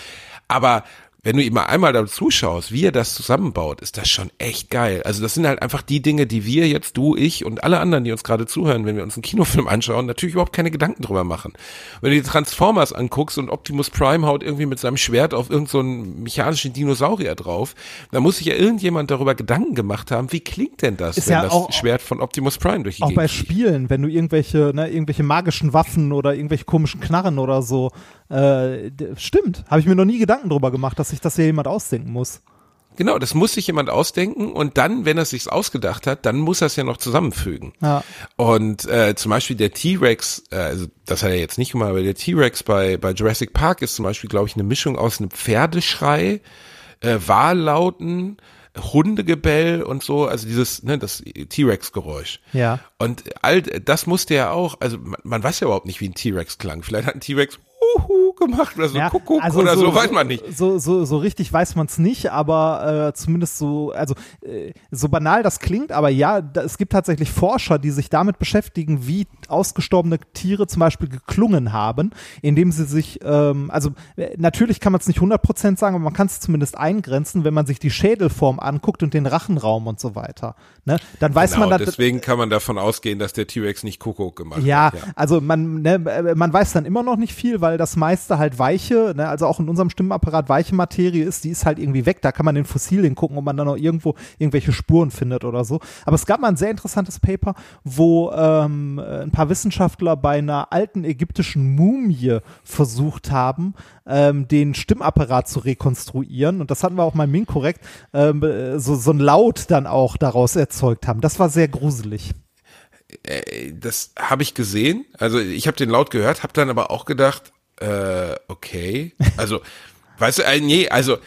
Aber wenn du ihm mal einmal da zuschaust, wie er das zusammenbaut, ist das schon echt geil. Also das sind halt einfach die Dinge, die wir jetzt, du, ich und alle anderen, die uns gerade zuhören, wenn wir uns einen Kinofilm anschauen, natürlich überhaupt keine Gedanken drüber machen. Wenn du die Transformers anguckst und Optimus Prime haut irgendwie mit seinem Schwert auf irgendeinen so einen mechanischen Dinosaurier drauf, dann muss sich ja irgendjemand darüber Gedanken gemacht haben, wie klingt denn das, Ist wenn ja das auch- Schwert von Optimus Prime durch die Auch Gegend bei. Spielen, wenn du irgendwelche, ne, irgendwelche magischen Waffen oder irgendwelche komischen Knarren oder so, äh, stimmt, habe ich mir noch nie Gedanken drüber gemacht, dass sich das hier jemand ausdenken muss. Genau, das muss sich jemand ausdenken und dann, wenn er es sich ausgedacht hat, dann muss er es ja noch zusammenfügen. Ja. Und äh, zum Beispiel der T-Rex, äh, also das hat er jetzt nicht gemacht, aber der T-Rex bei, bei Jurassic Park ist zum Beispiel, glaube ich, eine Mischung aus einem Pferdeschrei, äh, Wahllauten, Hundegebell und so, also dieses, ne, das T-Rex-Geräusch. Ja. Und all das musste er auch, also man, man weiß ja überhaupt nicht, wie ein T-Rex klang. Vielleicht hat ein T-Rex Uhu gemacht oder so Ja, Kuckuck also oder so, weiß man nicht. So, so, so richtig weiß man es nicht, aber äh, zumindest so, also äh, so banal das klingt, aber ja, da, es gibt tatsächlich Forscher, die sich damit beschäftigen, wie ausgestorbene Tiere zum Beispiel geklungen haben, indem sie sich, ähm, also äh, natürlich kann man es nicht 100% sagen, aber man kann es zumindest eingrenzen, wenn man sich die Schädelform anguckt und den Rachenraum und so weiter. Ne? Dann weiß Genau, man, dass, deswegen kann man davon ausgehen, dass der T-Rex nicht Kuckuck gemacht ja, hat. Ja. also man, ne, äh, man weiß dann immer noch nicht viel, weil das meiste halt weiche, ne, also auch in unserem Stimmenapparat weiche Materie ist, die ist halt irgendwie weg. Da kann man in Fossilien gucken, ob man dann noch irgendwo irgendwelche Spuren findet oder so. Aber es gab mal ein sehr interessantes Paper, wo ähm, äh, ein paar Wissenschaftler bei einer alten ägyptischen Mumie versucht haben, ähm, den Stimmapparat zu rekonstruieren. Und das hatten wir auch mal korrekt, ähm, äh, so, so ein Laut dann auch daraus erzeugt haben. Das war sehr gruselig. Äh, das habe ich gesehen. Also ich habe den laut gehört, habe dann aber auch gedacht, äh, okay. Also, weißt du, äh, nee, also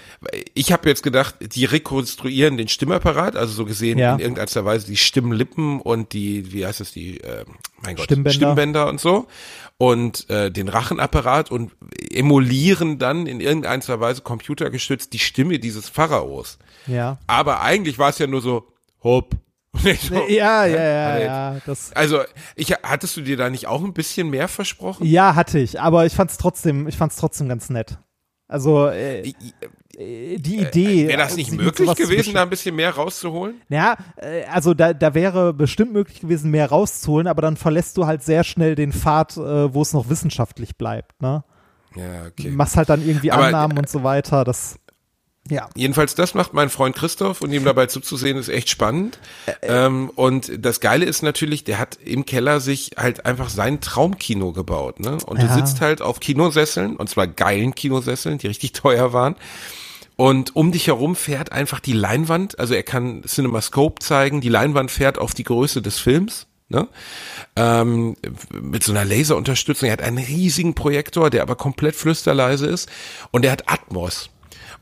ich habe jetzt gedacht, die rekonstruieren den Stimmapparat, also so gesehen Ja. in irgendeiner Weise die Stimmlippen und die, wie heißt es, die, äh, mein Gott, Stimmbänder. Stimmbänder und so und äh, den Rachenapparat und emulieren dann in irgendeiner Weise computergestützt die Stimme dieses Pharaos. Ja. Aber eigentlich war es ja nur so, hopp. (laughs) So, Ja, ja, ja, er ja. Das, also, ich, hattest du dir da nicht auch ein bisschen mehr versprochen? ja, hatte ich, aber ich fand's trotzdem, ich fand's trotzdem ganz nett. Also, äh, äh, die Idee. Wäre das nicht möglich gewesen, da ein bisschen mehr rauszuholen? Ja, äh, also da, da wäre bestimmt möglich gewesen, mehr rauszuholen, aber dann verlässt du halt sehr schnell den Pfad, äh, wo es noch wissenschaftlich bleibt, ne? Ja, okay. Machst halt dann irgendwie Aber, Annahmen und so weiter, das, ja. Jedenfalls, das macht mein Freund Christoph und ihm dabei zuzusehen ist echt spannend. ähm, und das Geile ist natürlich, der hat im Keller sich halt einfach sein Traumkino gebaut. Ne? Und Ja. du sitzt halt auf Kinosesseln, und zwar geilen Kinosesseln, die richtig teuer waren. Und um dich herum fährt einfach die Leinwand, also er kann CinemaScope zeigen, die Leinwand fährt auf die Größe des Films. Ne? Ähm, mit so einer Laserunterstützung. Er hat einen riesigen Projektor, der aber komplett flüsterleise ist. Und er hat Atmos.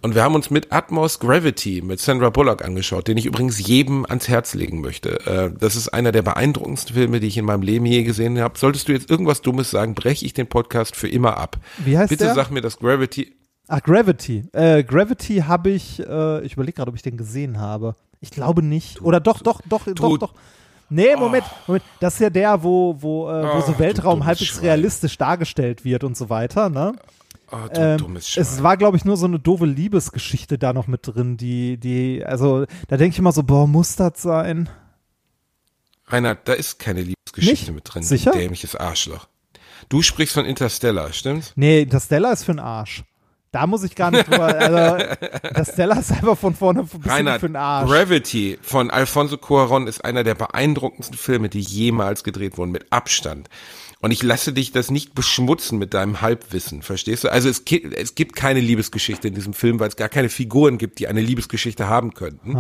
Und wir haben uns mit Atmos Gravity mit Sandra Bullock angeschaut, den ich übrigens jedem ans Herz legen möchte. Äh, das ist einer der beeindruckendsten Filme, die ich in meinem Leben je gesehen habe. Solltest du jetzt irgendwas Dummes sagen, breche ich den Podcast für immer ab. Wie heißt Bitte der? sag mir, dass Gravity. Ach, Gravity. Äh, Gravity habe ich, äh, ich überlege gerade, ob ich den gesehen habe. Ich glaube nicht. Oder doch, doch, doch, doch, doch. Nee, Moment, Moment. Das ist ja der, wo, wo, äh, wo Oh, so Weltraum halbwegs realistisch dargestellt wird und so weiter, ne? Oh, du Ähm, dummes Schwein. es war, glaube ich, nur so eine doofe Liebesgeschichte da noch mit drin, die, die, also, da denke ich immer so, boah, muss das sein? Reinhard, da ist keine Liebesgeschichte Nicht? mit drin. Sicher? Dämliches Arschloch. Du sprichst von Interstellar, stimmt's? Nee, Interstellar ist für den Arsch. Da muss ich gar nicht drüber, (laughs) also, Interstellar ist einfach von vorne ein Reinhard, für den Arsch. Gravity von Alfonso Cuarón ist einer der beeindruckendsten Filme, die jemals gedreht wurden, mit Abstand. Und ich lasse dich das nicht beschmutzen mit deinem Halbwissen, verstehst du? Also es gibt, es gibt keine Liebesgeschichte in diesem Film, weil es gar keine Figuren gibt, die eine Liebesgeschichte haben könnten.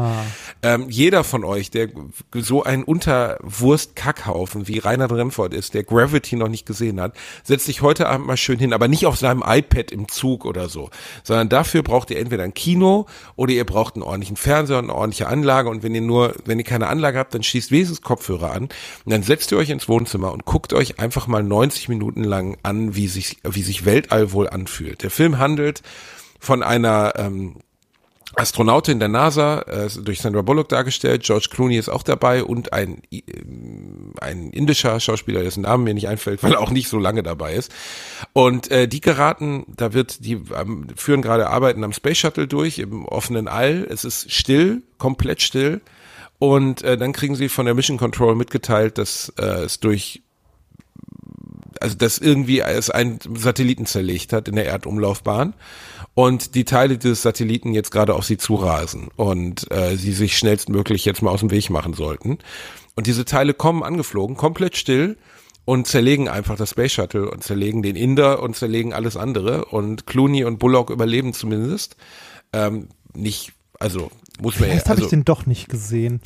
Ähm, jeder von euch, der so ein Unterwurst-Kackhaufen wie Reinhard Remford ist, der Gravity noch nicht gesehen hat, setzt sich heute Abend mal schön hin, aber nicht auf seinem iPad im Zug oder so, sondern dafür braucht ihr entweder ein Kino oder ihr braucht einen ordentlichen Fernseher und eine ordentliche Anlage und wenn ihr nur, wenn ihr keine Anlage habt, dann schließt wenigstens Kopfhörer an und dann setzt ihr euch ins Wohnzimmer und guckt euch einfach mal 90 Minuten lang an, wie sich, wie sich Weltall wohl anfühlt. Der Film handelt von einer ähm, Astronautin der NASA, äh, durch Sandra Bullock dargestellt, George Clooney ist auch dabei und ein, ähm, ein indischer Schauspieler, dessen Name mir nicht einfällt, weil er auch nicht so lange dabei ist. Und äh, die geraten, da wird, die ähm, führen gerade Arbeiten am Space Shuttle durch, im offenen All. Es ist still, komplett still. Und äh, dann kriegen sie von der Mission Control mitgeteilt, dass äh, es durch also dass irgendwie es einen Satelliten zerlegt hat in der Erdumlaufbahn und die Teile dieses Satelliten jetzt gerade auf sie zurasen und äh, sie sich schnellstmöglich jetzt mal aus dem Weg machen sollten. Und diese Teile kommen angeflogen, komplett still und zerlegen einfach das Space Shuttle und zerlegen den Inder und zerlegen alles andere und Clooney und Bullock überleben zumindest. Ähm, nicht, also muss man ja, Vielleicht habe also, ich den doch nicht gesehen.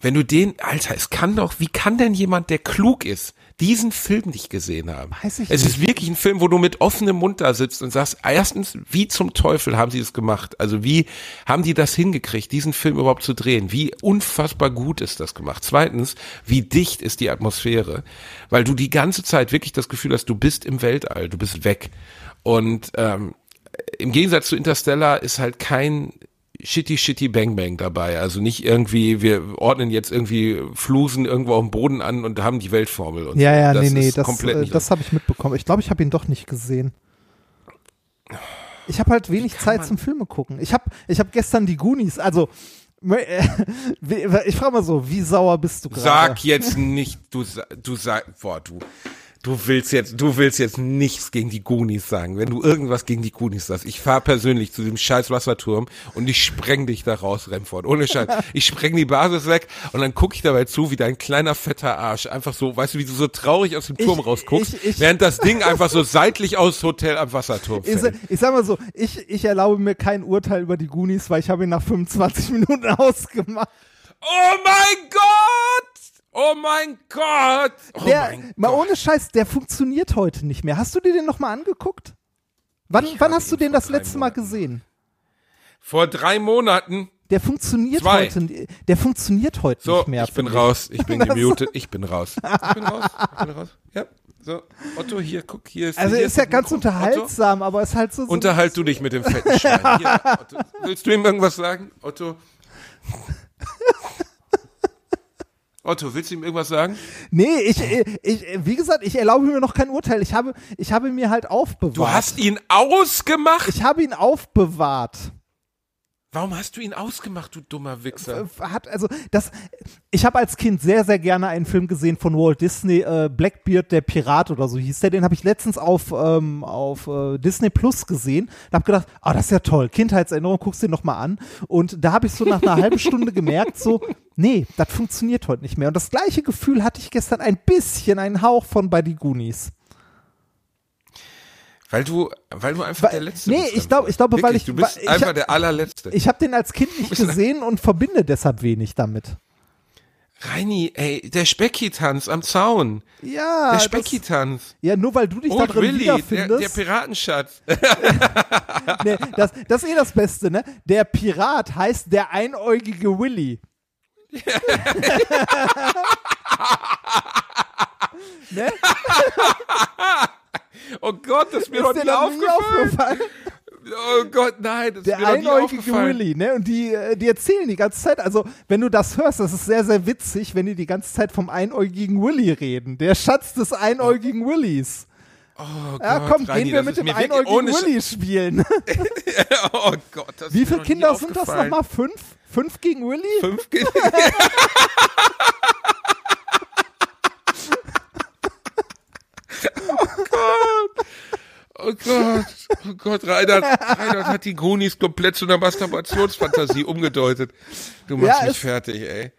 wenn du den, Alter, es kann doch, wie kann denn jemand, der klug ist, diesen Film nicht gesehen haben? Weiß ich es nicht. ist wirklich ein Film, wo du mit offenem Mund da sitzt und sagst, erstens, wie zum Teufel haben sie es gemacht? Also wie haben die das hingekriegt, diesen Film überhaupt zu drehen? Wie unfassbar gut ist das gemacht? Zweitens, wie dicht ist die Atmosphäre? Weil du die ganze Zeit wirklich das Gefühl hast, du bist im Weltall, du bist weg. Und ähm, im Gegensatz zu Interstellar ist halt kein shitty shitty bang bang dabei. Also nicht irgendwie, wir ordnen jetzt irgendwie Flusen irgendwo auf dem Boden an und haben die Weltformel. Und Ja, so. ja, das nee, nee, das, äh, das habe ich mitbekommen. Ich glaube, ich habe ihn doch nicht gesehen. Ich habe halt wenig Zeit zum Filme gucken. Ich habe ich hab gestern die Goonies, also (laughs) ich frage mal so, wie sauer bist du gerade? Sag jetzt nicht, du, du sag, boah, du, du willst jetzt, du willst jetzt nichts gegen die Goonies sagen. Wenn du irgendwas gegen die Goonies sagst, ich fahr persönlich zu dem scheiß Wasserturm und ich spreng dich da raus, Remford. Ohne Scheiß. (laughs) Ich spreng die Basis weg und dann gucke ich dabei zu, wie dein kleiner fetter Arsch einfach so, weißt du, wie du so traurig aus dem Turm Ich- rausguckst, ich- ich- während das Ding einfach so seitlich aus Hotel am Wasserturm Ich, fällt. ich sag mal so, ich, ich erlaube mir kein Urteil über die Goonies, weil ich habe ihn nach 25 Minuten (laughs) ausgemacht. Oh mein Gott! Oh mein Gott! Oh der, mein mal Gott. ohne Scheiß, der funktioniert heute nicht mehr. Hast du dir den nochmal angeguckt? Wann, wann hast du den das letzte Mal Monaten. gesehen? Vor drei Monaten Der funktioniert Zwei. heute, der funktioniert heute So, nicht mehr. ich bin finde raus, ich bin Das- (laughs) gemutet, ich bin raus. Ich bin raus, ich bin raus. Ja, so. Otto, hier, guck, hier ist Also hier ist ja ganz Mikro. unterhaltsam, aber ist halt so. so Otto, unterhalt du dich mit dem fetten Schwein. Hier, Otto. Willst du ihm irgendwas sagen? Otto? (laughs) Otto, willst du ihm irgendwas sagen? Nee, ich, ich, wie gesagt, ich erlaube mir noch kein Urteil. Ich habe, ich habe mir halt aufbewahrt. Du hast ihn ausgemacht? Ich habe ihn aufbewahrt. Warum hast du ihn ausgemacht, du dummer Wichser? Hat also das. Ich habe als Kind sehr sehr gerne einen Film gesehen von Walt Disney, äh, Blackbeard der Pirat oder so hieß der. Den habe ich letztens auf ähm, auf äh, Disney Plus gesehen. Da habe gedacht, ah, oh, das ist ja toll, Kindheitserinnerung, guckst du dir noch mal an. Und da habe ich so nach einer halben (laughs) Stunde gemerkt, so, nee, das funktioniert heute nicht mehr. Und das gleiche Gefühl hatte ich gestern ein bisschen, einen Hauch von bei die Goonies. Weil du, weil du einfach weil, der Letzte nee, bist. Nee, ich glaube, ich glaube, Wirklich, weil ich. Du bist weil, einfach hab, der allerletzte. Ich habe den als Kind nicht gesehen und verbinde deshalb wenig damit. Reini, ey, der Specki-Tanz am Zaun. Ja. Der Specki-Tanz. Ja, nur weil du dich da drin Willy, wiederfindest. Der, der Piratenschatz. (laughs) (laughs) nee, das, das ist eh das Beste, ne? Der Pirat heißt der einäugige Willy. (laughs) ne? Oh Gott, das ist mir noch nie aufgefallen. aufgefallen. Oh Gott, nein, das der ist mir noch nie einäugige Willy, ne? Und die, äh, die erzählen die ganze Zeit, also wenn du das hörst, das ist sehr, sehr witzig, wenn die die ganze Zeit vom einäugigen Willy reden. Der Schatz des einäugigen Willys. Oh Gott, ja, komm, Reini, gehen wir mit dem einäugigen Willy spielen. (laughs) (laughs) oh Gott, das Wie viele Kinder sind das nochmal? Fünf? Fünf gegen Willy? Fünf gegen (laughs) Oh Gott. Oh Gott. Oh Gott, Reinhard, Reinhard hat die Goonies komplett zu einer Masturbationsfantasie umgedeutet. Du machst Ja, mich fertig, ey.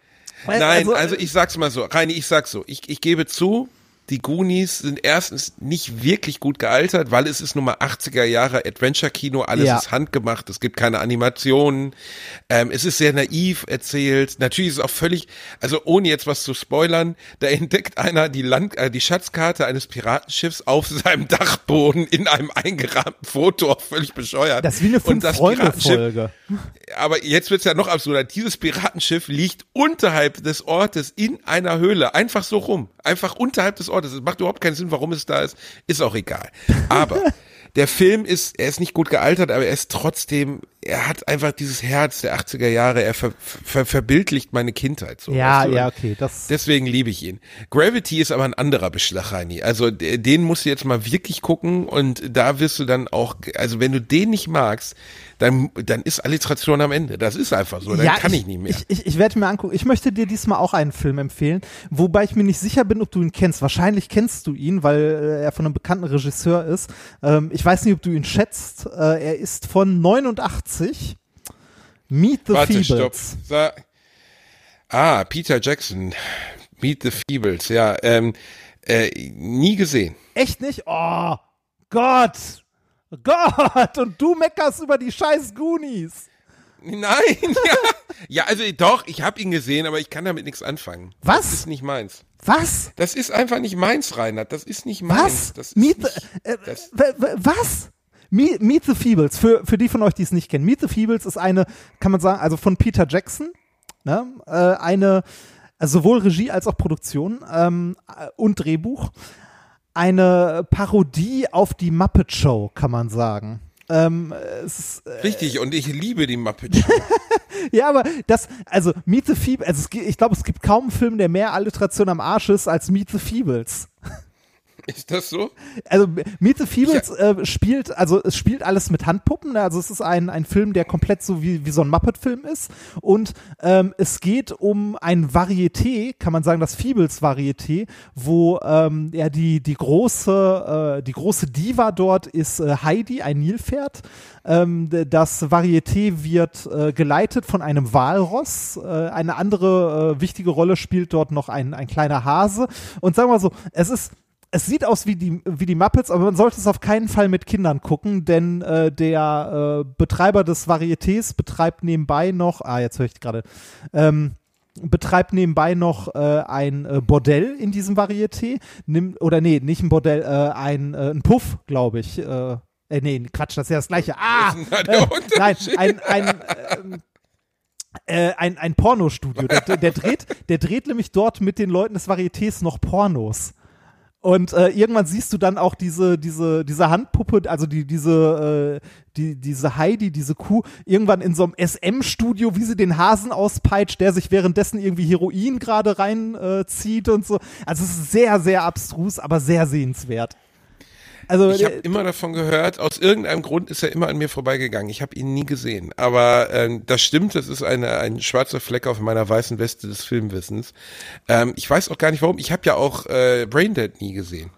Also, Nein, äh, also ich sag's mal so, Reini, ich sag's so, ich, ich gebe zu, die Goonies sind erstens nicht wirklich gut gealtert, weil es ist nun mal 80er Jahre Adventure-Kino, alles Ja. ist handgemacht, es gibt keine Animationen, ähm, es ist sehr naiv erzählt, natürlich ist es auch völlig, also ohne jetzt was zu spoilern, da entdeckt einer die Land, äh, die Schatzkarte eines Piratenschiffs auf seinem Dachboden in einem eingerahmten Foto, auch völlig bescheuert. Das ist wie eine Fünf-Freunde-Folge. aber jetzt wird's ja noch absurder. Dieses Piratenschiff liegt unterhalb des Ortes in einer Höhle. Einfach so rum. Einfach unterhalb des Ortes. Es macht überhaupt keinen Sinn, warum es da ist. Ist auch egal. Aber der Film ist, er ist nicht gut gealtert, aber er ist trotzdem, er hat einfach dieses Herz der 80er Jahre. Er ver, ver, verbildlicht meine Kindheit. So, Ja, weißt du? ja, okay. Das, Deswegen liebe ich ihn. Gravity ist aber ein anderer Beschlag, Reini. Also den musst du jetzt mal wirklich gucken und da wirst du dann auch, also wenn du den nicht magst, dann, dann ist Alliteration am Ende. Das ist einfach so. Dann kann ich, nicht mehr. Ich, ich, ich werde mir angucken. Ich möchte dir diesmal auch einen Film empfehlen, wobei ich mir nicht sicher bin, ob du ihn kennst. Wahrscheinlich kennst du ihn, weil äh, er von einem bekannten Regisseur ist. Ähm, ich weiß nicht, ob du ihn schätzt. Äh, er ist von 89. Meet the Warte, stopp. Feebles. Sa ah, Peter Jackson. Meet the Feebles, ja. Ähm, äh, nie gesehen. Echt nicht? Oh Gott! Gott! Und du meckerst über die scheiß Goonies. Nein, (laughs) ja. Ja, also doch, ich habe ihn gesehen, aber ich kann damit nichts anfangen. Was? Das ist nicht meins. Was? Das ist einfach nicht meins, Reinhard. Das ist nicht meins. Was? Das Meet nicht, äh, das, was? Meet, Meet the Feebles, für, für die von euch, die es nicht kennen. Meet the Feebles ist eine, kann man sagen, also von Peter Jackson, ne? äh, eine, also sowohl Regie als auch Produktion ähm, äh, und Drehbuch, eine Parodie auf die Muppet Show, kann man sagen. Ähm, es ist, äh, richtig, und ich liebe die Muppet Show. (laughs) ja, aber das, also Meet the Feebles, also es, ich glaube, es gibt kaum einen Film, der mehr Alliteration am Arsch ist als Meet the Feebles. Ist das so? Also Meet the Feebles äh, spielt, also es spielt alles mit Handpuppen, ne? also es ist ein, ein Film, der komplett so wie, wie so ein Muppet-Film ist und ähm, es geht um ein Varieté, kann man sagen, das Feebles-Varieté, wo ähm, ja die, die große, äh, die große Diva dort ist äh, Heidi, ein Nilpferd. Ähm, das Varieté wird äh, geleitet von einem Walross. Äh, eine andere äh, wichtige Rolle spielt dort noch ein, ein kleiner Hase. Und sagen wir mal so, es ist es sieht aus wie die, wie die Muppets, aber man sollte es auf keinen Fall mit Kindern gucken, denn äh, der äh, Betreiber des Varietés betreibt nebenbei noch, ah, jetzt höre ich gerade, ähm, betreibt nebenbei noch äh, ein äh, Bordell in diesem Varieté, nimm, oder nee, nicht ein Bordell, äh, ein, äh, ein Puff, glaube ich. Äh, nee, Quatsch, das ist ja das gleiche. Ah! Was ist denn da der Äh, nein, ein, ein, ähm, äh, ein, ein Pornostudio. Der, der, dreht, der dreht nämlich dort mit den Leuten des Varietés noch Pornos. Und äh, irgendwann siehst du dann auch diese, diese, diese Handpuppe, also die, diese, äh, die, diese Heidi, diese Kuh, irgendwann in so einem SM-Studio, wie sie den Hasen auspeitscht, der sich währenddessen irgendwie Heroin gerade reinzieht äh, und so. Also es ist sehr, sehr abstrus, aber sehr sehenswert. Also, Ich habe äh, immer davon gehört, aus irgendeinem Grund ist er immer an mir vorbeigegangen. Ich habe ihn nie gesehen. Aber ähm, das stimmt, das ist eine, ein schwarzer Fleck auf meiner weißen Weste des Filmwissens. Ähm, ich weiß auch gar nicht warum. Ich habe ja auch äh, Braindead nie gesehen.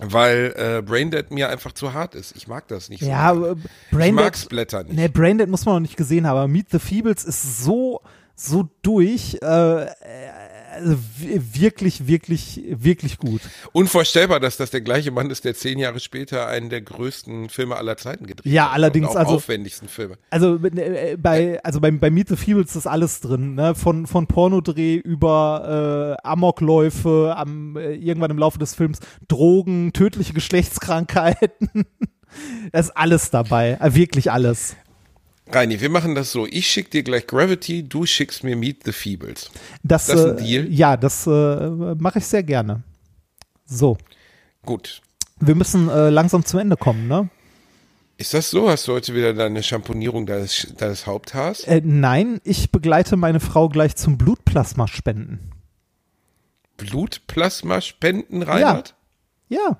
Weil äh, Braindead mir einfach zu hart ist. Ich mag das nicht so. ja, äh, ich Braindead, mag Splatter nicht. Nee, Braindead muss man noch nicht gesehen haben, Meet the Feebles ist so, so durch, äh, äh, also wirklich, wirklich, wirklich gut. Unvorstellbar, dass das der gleiche Mann ist, der zehn Jahre später einen der größten Filme aller Zeiten gedreht Ja, hat. allerdings, Und auch also- aufwendigsten Filme. Also äh, bei, also bei, bei Meet the Feebles ist alles drin, ne? Von, von Pornodreh über äh, Amokläufe, am, äh, irgendwann im Laufe des Films Drogen, tödliche Geschlechtskrankheiten. (laughs) da ist alles dabei, äh, wirklich alles. Reini, wir machen das so. Ich schick dir gleich Gravity, du schickst mir Meet the Feebles. Das, Das ist ein äh, Deal? Ja, das äh, mache ich sehr gerne. So, Gut. wir müssen äh, langsam zum Ende kommen, ne? Ist das so? Hast du heute wieder deine Champonierung deines, deines Haupthaars? Äh, nein, ich begleite meine Frau gleich zum Blutplasma spenden. Blutplasma spenden, Reinhard? Ja, Wa-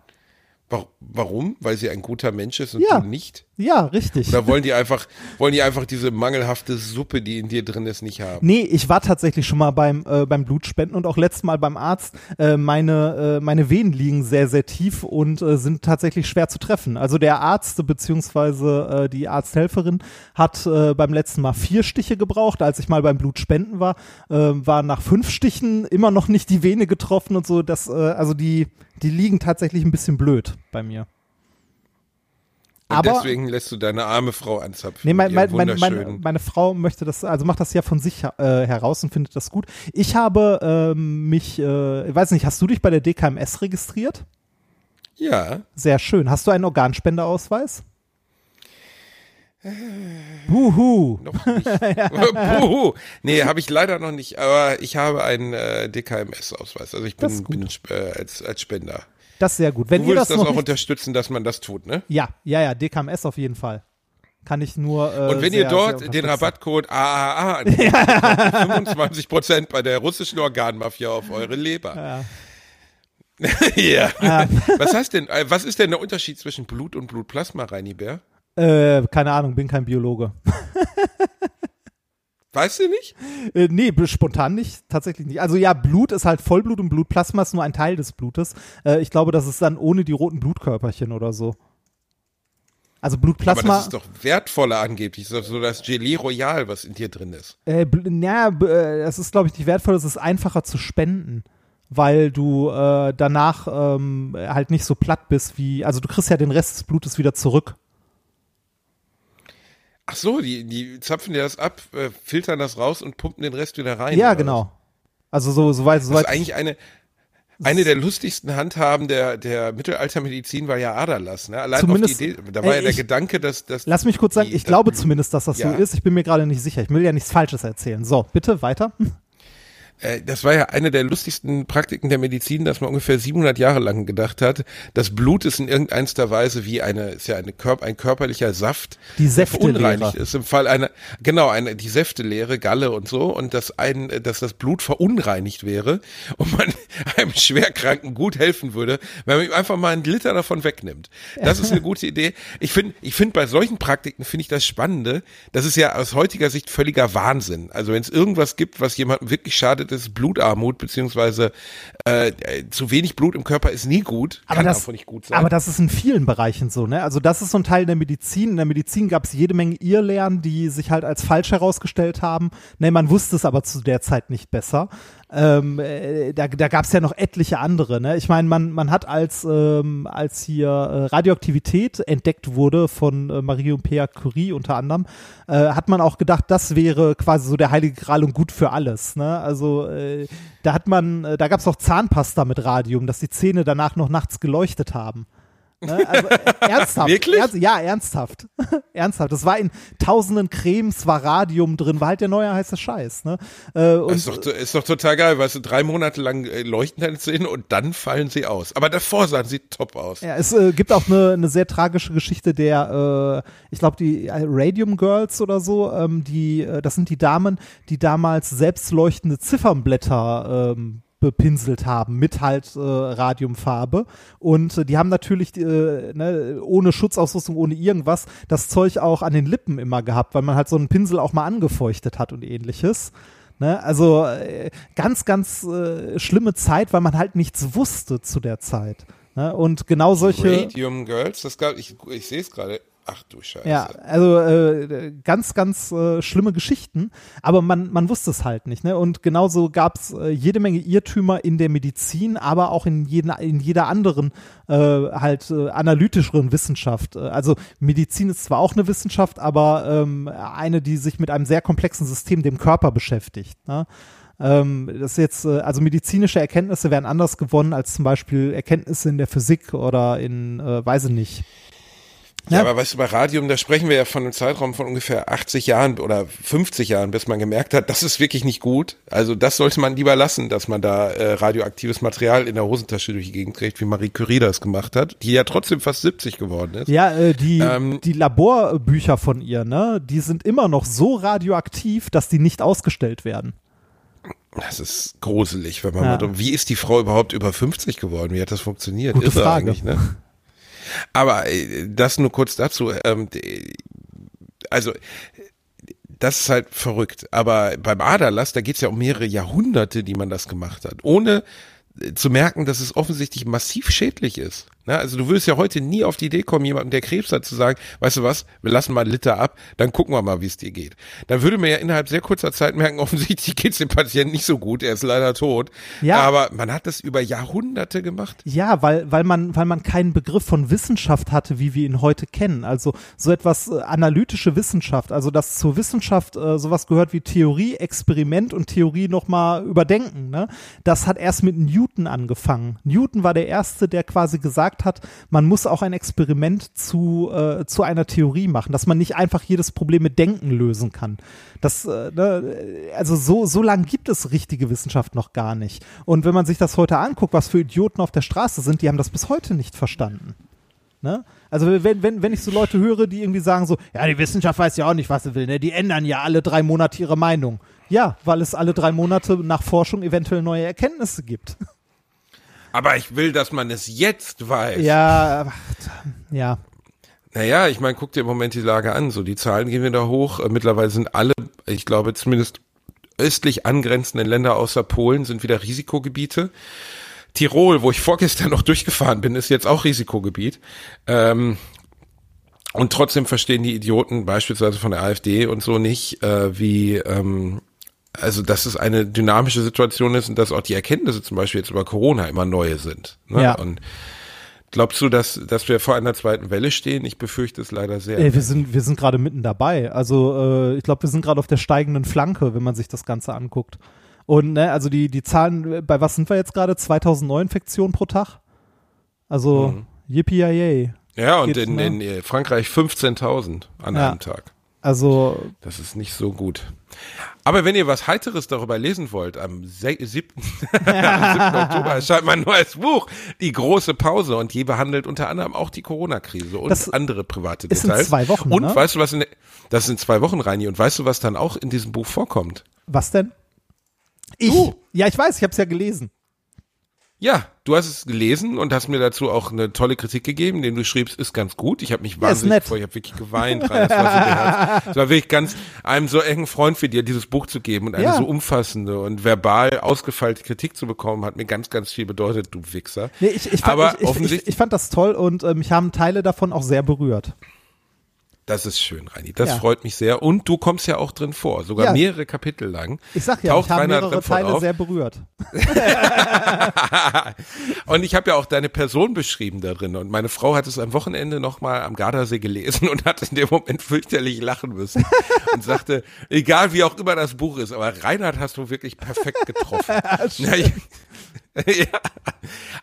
Warum? Weil sie ein guter Mensch ist und Ja. du nicht? ja, richtig. Oder wollen die einfach, wollen die einfach diese mangelhafte Suppe, die in dir drin ist, nicht haben? Nee, ich war tatsächlich schon mal beim, äh, beim Blutspenden und auch letztes Mal beim Arzt. Äh, meine, äh, meine Venen liegen sehr, sehr tief und äh, sind tatsächlich schwer zu treffen. Also der Arzt beziehungsweise äh, die Arzthelferin hat äh, beim letzten Mal vier Stiche gebraucht. Als ich mal beim Blutspenden war, war nach fünf Stichen immer noch nicht die Vene getroffen und so. Das, also die, die liegen tatsächlich ein bisschen blöd bei mir. Und Aber- deswegen lässt du deine arme Frau anzapfen. Nee, mein, mein, meine, meine Frau möchte das, also macht das ja von sich äh, heraus und findet das gut. Ich habe ähm, mich, äh, ich weiß nicht, hast du dich bei der DKMS registriert? Ja, Sehr schön. Hast du einen Organspendeausweis? Huhu. noch nicht. (laughs) (laughs) Puhu. Nee, habe ich leider noch nicht, aber ich habe einen äh, DKMS-Ausweis. Also ich bin, bin äh, als, als Spender. Das ist sehr gut. Wenn Du würdest das das, auch unterstützen, dass man das tut, ne? Ja, ja, ja, DKMS auf jeden Fall. Kann ich nur. Äh, Und wenn sehr, ihr dort den. Rabattcode AAA bekommt ihr 25% bei der russischen Organmafia auf eure Leber. (laughs) Ja. Was heißt denn, äh, was ist denn der Unterschied zwischen Blut und Blutplasma, Reini Bär? Äh, keine Ahnung, bin kein Biologe. (laughs) Weißt du nicht? Äh, nee, spontan nicht, tatsächlich nicht. Also ja, Blut ist halt Vollblut und Blutplasma ist nur ein Teil des Blutes. Äh, ich glaube, das ist dann ohne die roten Blutkörperchen oder so. Also Aber Blutplasma. das ist doch wertvoller angeblich. Das ist so das Gelee Royal, was in dir drin ist. Äh, na, b- äh, das ist, glaube ich, nicht wertvoll, es ist einfacher zu spenden, weil du äh, danach ähm, halt nicht so platt bist wie, also du kriegst ja den Rest des Blutes wieder zurück. Ach so, die, die zapfen dir das ab, äh, filtern das raus und pumpen den Rest wieder rein. ja, genau. Also so, so weit, so was? Das weit. ist eigentlich eine, eine der lustigsten Handhaben der, der Mittelaltermedizin war ja Aderlass. Ne? Allein Zumindest- auf die Idee, da war äh, ja der ich- Gedanke, dass, dass Lass mich kurz sagen, die- ich glaube zumindest, dass das Ja. so ist. Ich bin mir gerade nicht sicher. Ich will ja nichts Falsches erzählen. So, bitte weiter. Äh, das war ja eine der lustigsten Praktiken der Medizin, dass man ungefähr 700 Jahre lang gedacht hat, das Blut ist in irgendeiner Weise wie eine, ist ja eine Körp ein körperlicher Saft, Die Säftelehre. verunreinigt ist. Im Fall einer, genau, eine, die Säftelehre, Galle und so, und dass ein, dass das Blut verunreinigt wäre und man (laughs) einem Schwerkranken gut helfen würde, wenn man ihm einfach mal einen Liter davon wegnimmt. Das ist eine (laughs) gute Idee. Ich finde, ich finde bei solchen Praktiken finde ich das Spannende. Das ist ja aus heutiger Sicht völliger Wahnsinn. Also wenn es irgendwas gibt, was jemandem wirklich schadet, ist Blutarmut, beziehungsweise äh, zu wenig Blut im Körper ist nie gut. Kann das, einfach nicht gut sein. aber das ist in vielen Bereichen so, ne? Also das ist so ein Teil der Medizin. In der Medizin gab es jede Menge Irrlehren, die sich halt als falsch herausgestellt haben. Ne, man wusste es aber zu der Zeit nicht besser. Ähm, äh, da da gab es ja noch etliche andere. Ne? Ich meine, man, man hat als, ähm, als hier äh, Radioaktivität entdeckt wurde von äh, Marie und Pierre Curie unter anderem, äh, hat man auch gedacht, das wäre quasi so der heilige Gral und gut für alles. Ne? Also äh, da hat man, da gab es auch Zahnpasta mit Radium, dass die Zähne danach noch nachts geleuchtet haben. Ne? Also, äh, ernsthaft. Wirklich? Ernst, ja, ernsthaft. (laughs) ernsthaft. Das war in tausenden Cremes, war Radium drin, war halt der neue heiße Scheiß. Ne? Äh, und, ist, doch, ist doch total geil, weißt du, drei Monate lang äh, leuchten deine Zähne und dann fallen sie aus. Aber davor sahen sie top aus. Ja, es äh, gibt auch eine, eine sehr tragische Geschichte der, äh, ich glaube, die äh, Radium Girls oder so, ähm, die, äh, das sind die Damen, die damals selbstleuchtende Ziffernblätter ähm, bepinselt haben mit halt äh, Radiumfarbe und äh, die haben natürlich äh, ne, ohne Schutzausrüstung, ohne irgendwas das Zeug auch an den Lippen immer gehabt, weil man halt so einen Pinsel auch mal angefeuchtet hat und ähnliches. Ne? Also äh, ganz, ganz äh, schlimme Zeit, weil man halt nichts wusste zu der Zeit. Ne? Und genau solche. Radium Girls, das gab, ich, ich sehe es gerade. Ach du Scheiße. Ja, also äh, ganz, ganz äh, schlimme Geschichten, aber man, man wusste es halt nicht. Ne? Und genauso gab es äh, jede Menge Irrtümer in der Medizin, aber auch in, jeden, in jeder anderen äh, halt äh, analytischeren Wissenschaft. Äh, Also Medizin ist zwar auch eine Wissenschaft, aber ähm, eine, die sich mit einem sehr komplexen System, dem Körper beschäftigt. Ne? Ähm, das ist jetzt, äh, also medizinische Erkenntnisse werden anders gewonnen als zum Beispiel Erkenntnisse in der Physik oder in, äh, weiß ich nicht. Ja, aber weißt du, bei Radium, da sprechen wir ja von einem Zeitraum von ungefähr 80 Jahren oder 50 Jahren, bis man gemerkt hat, das ist wirklich nicht gut. Also das sollte man lieber lassen, dass man da äh, radioaktives Material in der Hosentasche durch die Gegend trägt, wie Marie Curie das gemacht hat, die ja trotzdem fast 70 geworden ist. Ja, äh, die, Ähm, die Laborbücher von ihr, ne, die sind immer noch so radioaktiv, dass die nicht ausgestellt werden. Das ist gruselig, wenn man Ja. mal wie ist die Frau überhaupt über 50 geworden? Wie hat das funktioniert? Gute Irre Frage. ne? Aber äh, das nur kurz dazu. Ähm, also das ist halt verrückt. Aber beim Aderlass, da geht's ja um mehrere Jahrhunderte, die man das gemacht hat, ohne äh, zu merken, dass es offensichtlich massiv schädlich ist. Na, also du würdest ja heute nie auf die Idee kommen, jemandem, der Krebs hat, zu sagen, weißt du was, wir lassen mal einen Liter ab, dann gucken wir mal, wie es dir geht. Dann würde man ja innerhalb sehr kurzer Zeit merken, (laughs) offensichtlich geht's dem Patienten nicht so gut, er ist leider tot. Ja. Aber man hat das über Jahrhunderte gemacht. Ja, weil, weil man, weil man keinen Begriff von Wissenschaft hatte, wie wir ihn heute kennen. Also so etwas äh, analytische Wissenschaft, also dass zur Wissenschaft äh, sowas gehört wie Theorie, Experiment und Theorie nochmal überdenken. Ne? Das hat erst mit Newton angefangen. Newton war der Erste, der quasi gesagt hat, man muss auch ein Experiment zu, äh, zu einer Theorie machen, dass man nicht einfach jedes Problem mit Denken lösen kann. Das, äh, ne, also so, so lang gibt es richtige Wissenschaft noch gar nicht. Und wenn man sich das heute anguckt, was für Idioten auf der Straße sind, die haben das bis heute nicht verstanden. Ne? Also wenn, wenn, wenn ich so Leute höre, die irgendwie sagen so, ja, die Wissenschaft weiß ja auch nicht, was sie will, ne? die ändern ja alle drei Monate ihre Meinung. Ja, weil es alle drei Monate nach Forschung eventuell neue Erkenntnisse gibt. (laughs) Aber ich will, dass man es jetzt weiß. Ja, ja. Naja, ich meine, guck dir im Moment die Lage an. So, die Zahlen gehen wieder hoch. Äh, Mittlerweile sind alle, ich glaube, zumindest östlich angrenzenden Länder außer Polen sind wieder Risikogebiete. Tirol, wo ich vorgestern noch durchgefahren bin, ist jetzt auch Risikogebiet. Ähm, und trotzdem verstehen die Idioten beispielsweise von der AfD und so nicht, äh, wie, ähm, also dass es eine dynamische Situation ist und dass auch die Erkenntnisse zum Beispiel jetzt über Corona immer neue sind. Ne? Ja. Und glaubst du, dass, dass wir vor einer zweiten Welle stehen? Ich befürchte es leider sehr. Ey, wir sind, wir sind gerade mitten dabei. Also äh, ich glaube, wir sind gerade auf der steigenden Flanke, wenn man sich das Ganze anguckt. Und ne, also die, die Zahlen, bei was sind wir jetzt gerade? 2000 Neuinfektionen pro Tag? Also, Mhm. yippie yay. Ja, und in, ne? in äh, Frankreich 15.000 an Ja. einem Tag. Also, Das ist nicht so gut. Aber wenn ihr was Heiteres darüber lesen wollt, am se- 7. am 7. Oktober erscheint mein neues Buch, Die große Pause, und je behandelt unter anderem auch die Corona-Krise und Das andere private ist in Details. zwei Wochen, Und ne? weißt du, was in das sind zwei Wochen, Reini, und weißt du, was dann auch in diesem Buch vorkommt? was denn? Ich? Du. Ja, ich weiß, ich habe es ja gelesen. Ja, du hast es gelesen und hast mir dazu auch eine tolle Kritik gegeben, den du schriebst, ist ganz gut. Ich habe mich wahnsinnig gefreut, ich habe wirklich geweint rein. Das war so. (laughs) Es war wirklich ganz, einem so engen Freund wie dir dieses Buch zu geben und eine Ja. so umfassende und verbal ausgefeilte Kritik zu bekommen, hat mir ganz, ganz viel bedeutet, du Wichser. Nee, ich, ich, fand, Aber ich, ich, ich fand das toll und äh, mich haben Teile davon auch sehr berührt. Das ist schön, Reini. Das Ja. freut mich sehr. Und du kommst ja auch drin vor, sogar Ja. mehrere Kapitel lang. Ich sag ja, Taucht haben Rainer mehrere Teile auf. sehr berührt. (laughs) und ich habe ja auch deine Person beschrieben da drin. Und meine Frau hat es am Wochenende nochmal am Gardasee gelesen (laughs) und hat in dem Moment fürchterlich lachen müssen. und sagte, egal wie auch immer das Buch ist, aber Reinhard hast du wirklich perfekt getroffen. (laughs) Ich, (laughs) ja.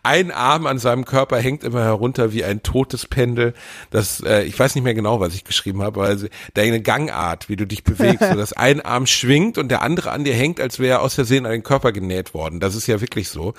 Ein Arm an seinem Körper hängt immer herunter wie ein totes Pendel. Das, äh, ich weiß nicht mehr genau, was ich geschrieben habe, also deine Gangart, wie du dich bewegst, so (laughs) dass ein Arm schwingt und der andere an dir hängt, als wäre er aus Versehen an den Körper genäht worden. Das ist ja wirklich so.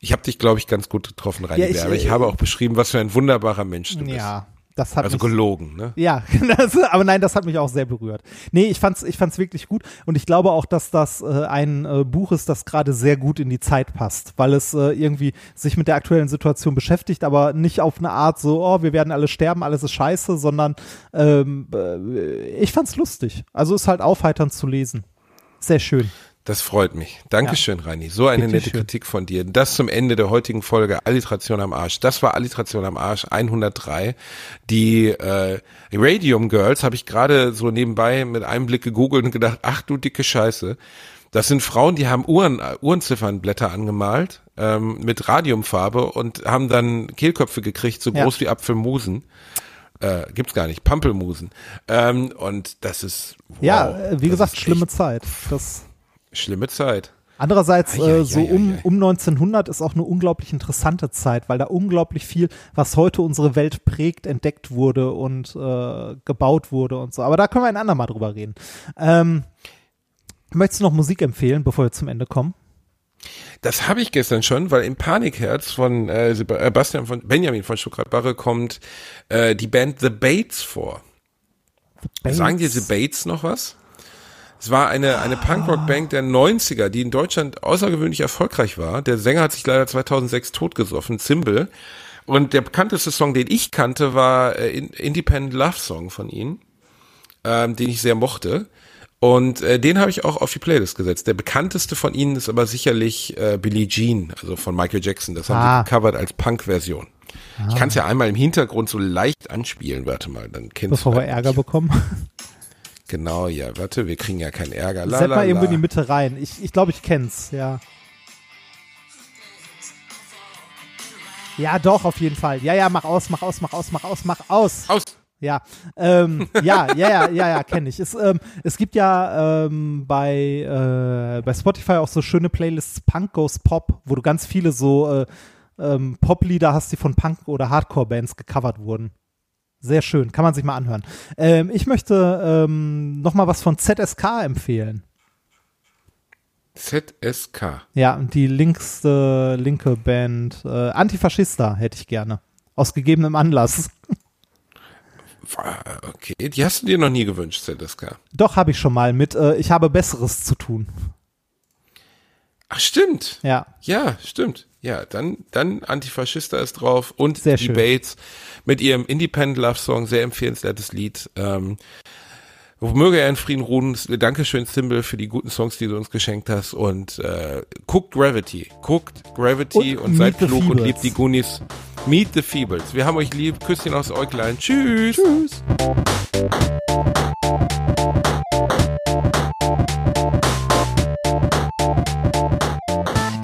Ich habe dich, glaube ich, ganz gut getroffen, Rainer. Ja, ich, aber ich äh, habe auch beschrieben, was für ein wunderbarer Mensch du bist. Ja, das hat Also mich, gelogen, ne? Ja, (laughs) das, aber nein, das hat mich auch sehr berührt. Nee, ich fand's, ich fand's wirklich gut und ich glaube auch, dass das äh, ein äh, Buch ist, das gerade sehr gut in die Zeit passt, weil es äh, irgendwie sich mit der aktuellen Situation beschäftigt, aber nicht auf eine Art so, oh, wir werden alle sterben, alles ist scheiße, sondern ähm, äh, ich fand's lustig. Also ist halt aufheiternd zu lesen. Sehr schön. Das freut mich. Dankeschön, Reini. So eine Bitte nette schön. Kritik von dir. Das zum Ende der heutigen Folge Alliteration am Arsch. Das war Alliteration am Arsch 103. Die äh, Radium Girls habe ich gerade so nebenbei mit einem Blick gegoogelt und gedacht, ach du dicke Scheiße. Das sind Frauen, die haben Uhren, Uhrenziffernblätter angemalt ähm, mit Radiumfarbe und haben dann Kehlköpfe gekriegt, so Ja. groß wie Apfelmusen. Äh, gibt's gar nicht, Pampelmusen. Ähm, und das ist wow, Ja, äh, wie gesagt, schlimme Zeit. Das schlimme Zeit. Andererseits, Ei, ei, äh, so um, um 1900 ist auch eine unglaublich interessante Zeit, weil da unglaublich viel, was heute unsere Welt prägt, entdeckt wurde und äh, gebaut wurde und so. Aber da können wir ein andermal drüber reden. Ähm, möchtest du noch Musik empfehlen, bevor wir zum Ende kommen? Das habe ich gestern schon, weil im Panikherz von äh, Sebastian von Benjamin von Stuttgart-Barre kommt äh, die Band The Bates vor. Sagen dir The Bates noch was? Es war eine, eine Punkrock-Band der 90er, die in Deutschland außergewöhnlich erfolgreich war. Der Sänger hat sich leider 2006 totgesoffen, Zimbel. Und der bekannteste Song, den ich kannte, war äh, In- Independent Love Song von ihnen, ähm, den ich sehr mochte. Und äh, den habe ich auch auf die Playlist gesetzt. Der bekannteste von ihnen ist aber sicherlich äh, Billie Jean, also von Michael Jackson. Das haben Ah. sie gecovert als Punk-Version. Ich kann es ja einmal im Hintergrund so leicht anspielen. Warte mal, dann kennst Bevor wir Ärger bekommen. Genau, ja, warte, wir kriegen ja keinen Ärger. La, Set la, mal irgendwo in die. Mitte rein. Ich, ich glaube, ich kenn's, ja. Ja, doch, auf jeden Fall. Ja, ja, mach aus, mach aus, mach aus, mach aus, mach aus. Aus. Ja, ähm, ja, ja, ja, ja, ja, kenne ich. Es, ähm, es gibt ja ähm, bei, äh, bei Spotify auch so schöne Playlists Punk Goes Pop, wo du ganz viele so äh, ähm, Pop-Lieder hast, die von Punk- oder Hardcore-Bands gecovert wurden. Sehr schön, kann man sich mal anhören. Ähm, ich möchte ähm, noch mal was von ZSK empfehlen. ZSK. Ja, die linkste, linke Band. Äh, Antifaschista hätte ich gerne. Aus gegebenem Anlass. (laughs) Okay, die hast du dir noch nie gewünscht, ZSK. Doch, habe ich schon mal mit. Äh, ich habe Besseres zu tun. Ach, stimmt. Ja. Ja, stimmt. Ja, dann, dann Antifaschista ist drauf und Sehr die schön. Bates mit ihrem Independent Love Song, sehr empfehlenswertes Lied. Ähm, möge er in Frieden ruhen. Dankeschön, Symbol, für die guten Songs, die du uns geschenkt hast. Und äh, guckt Gravity. Guckt Gravity Und und, seid klug und liebt die Goonies. Meet the Feebles. Wir haben euch lieb. Küsschen aus Äuglein. Tschüss. Tschüss.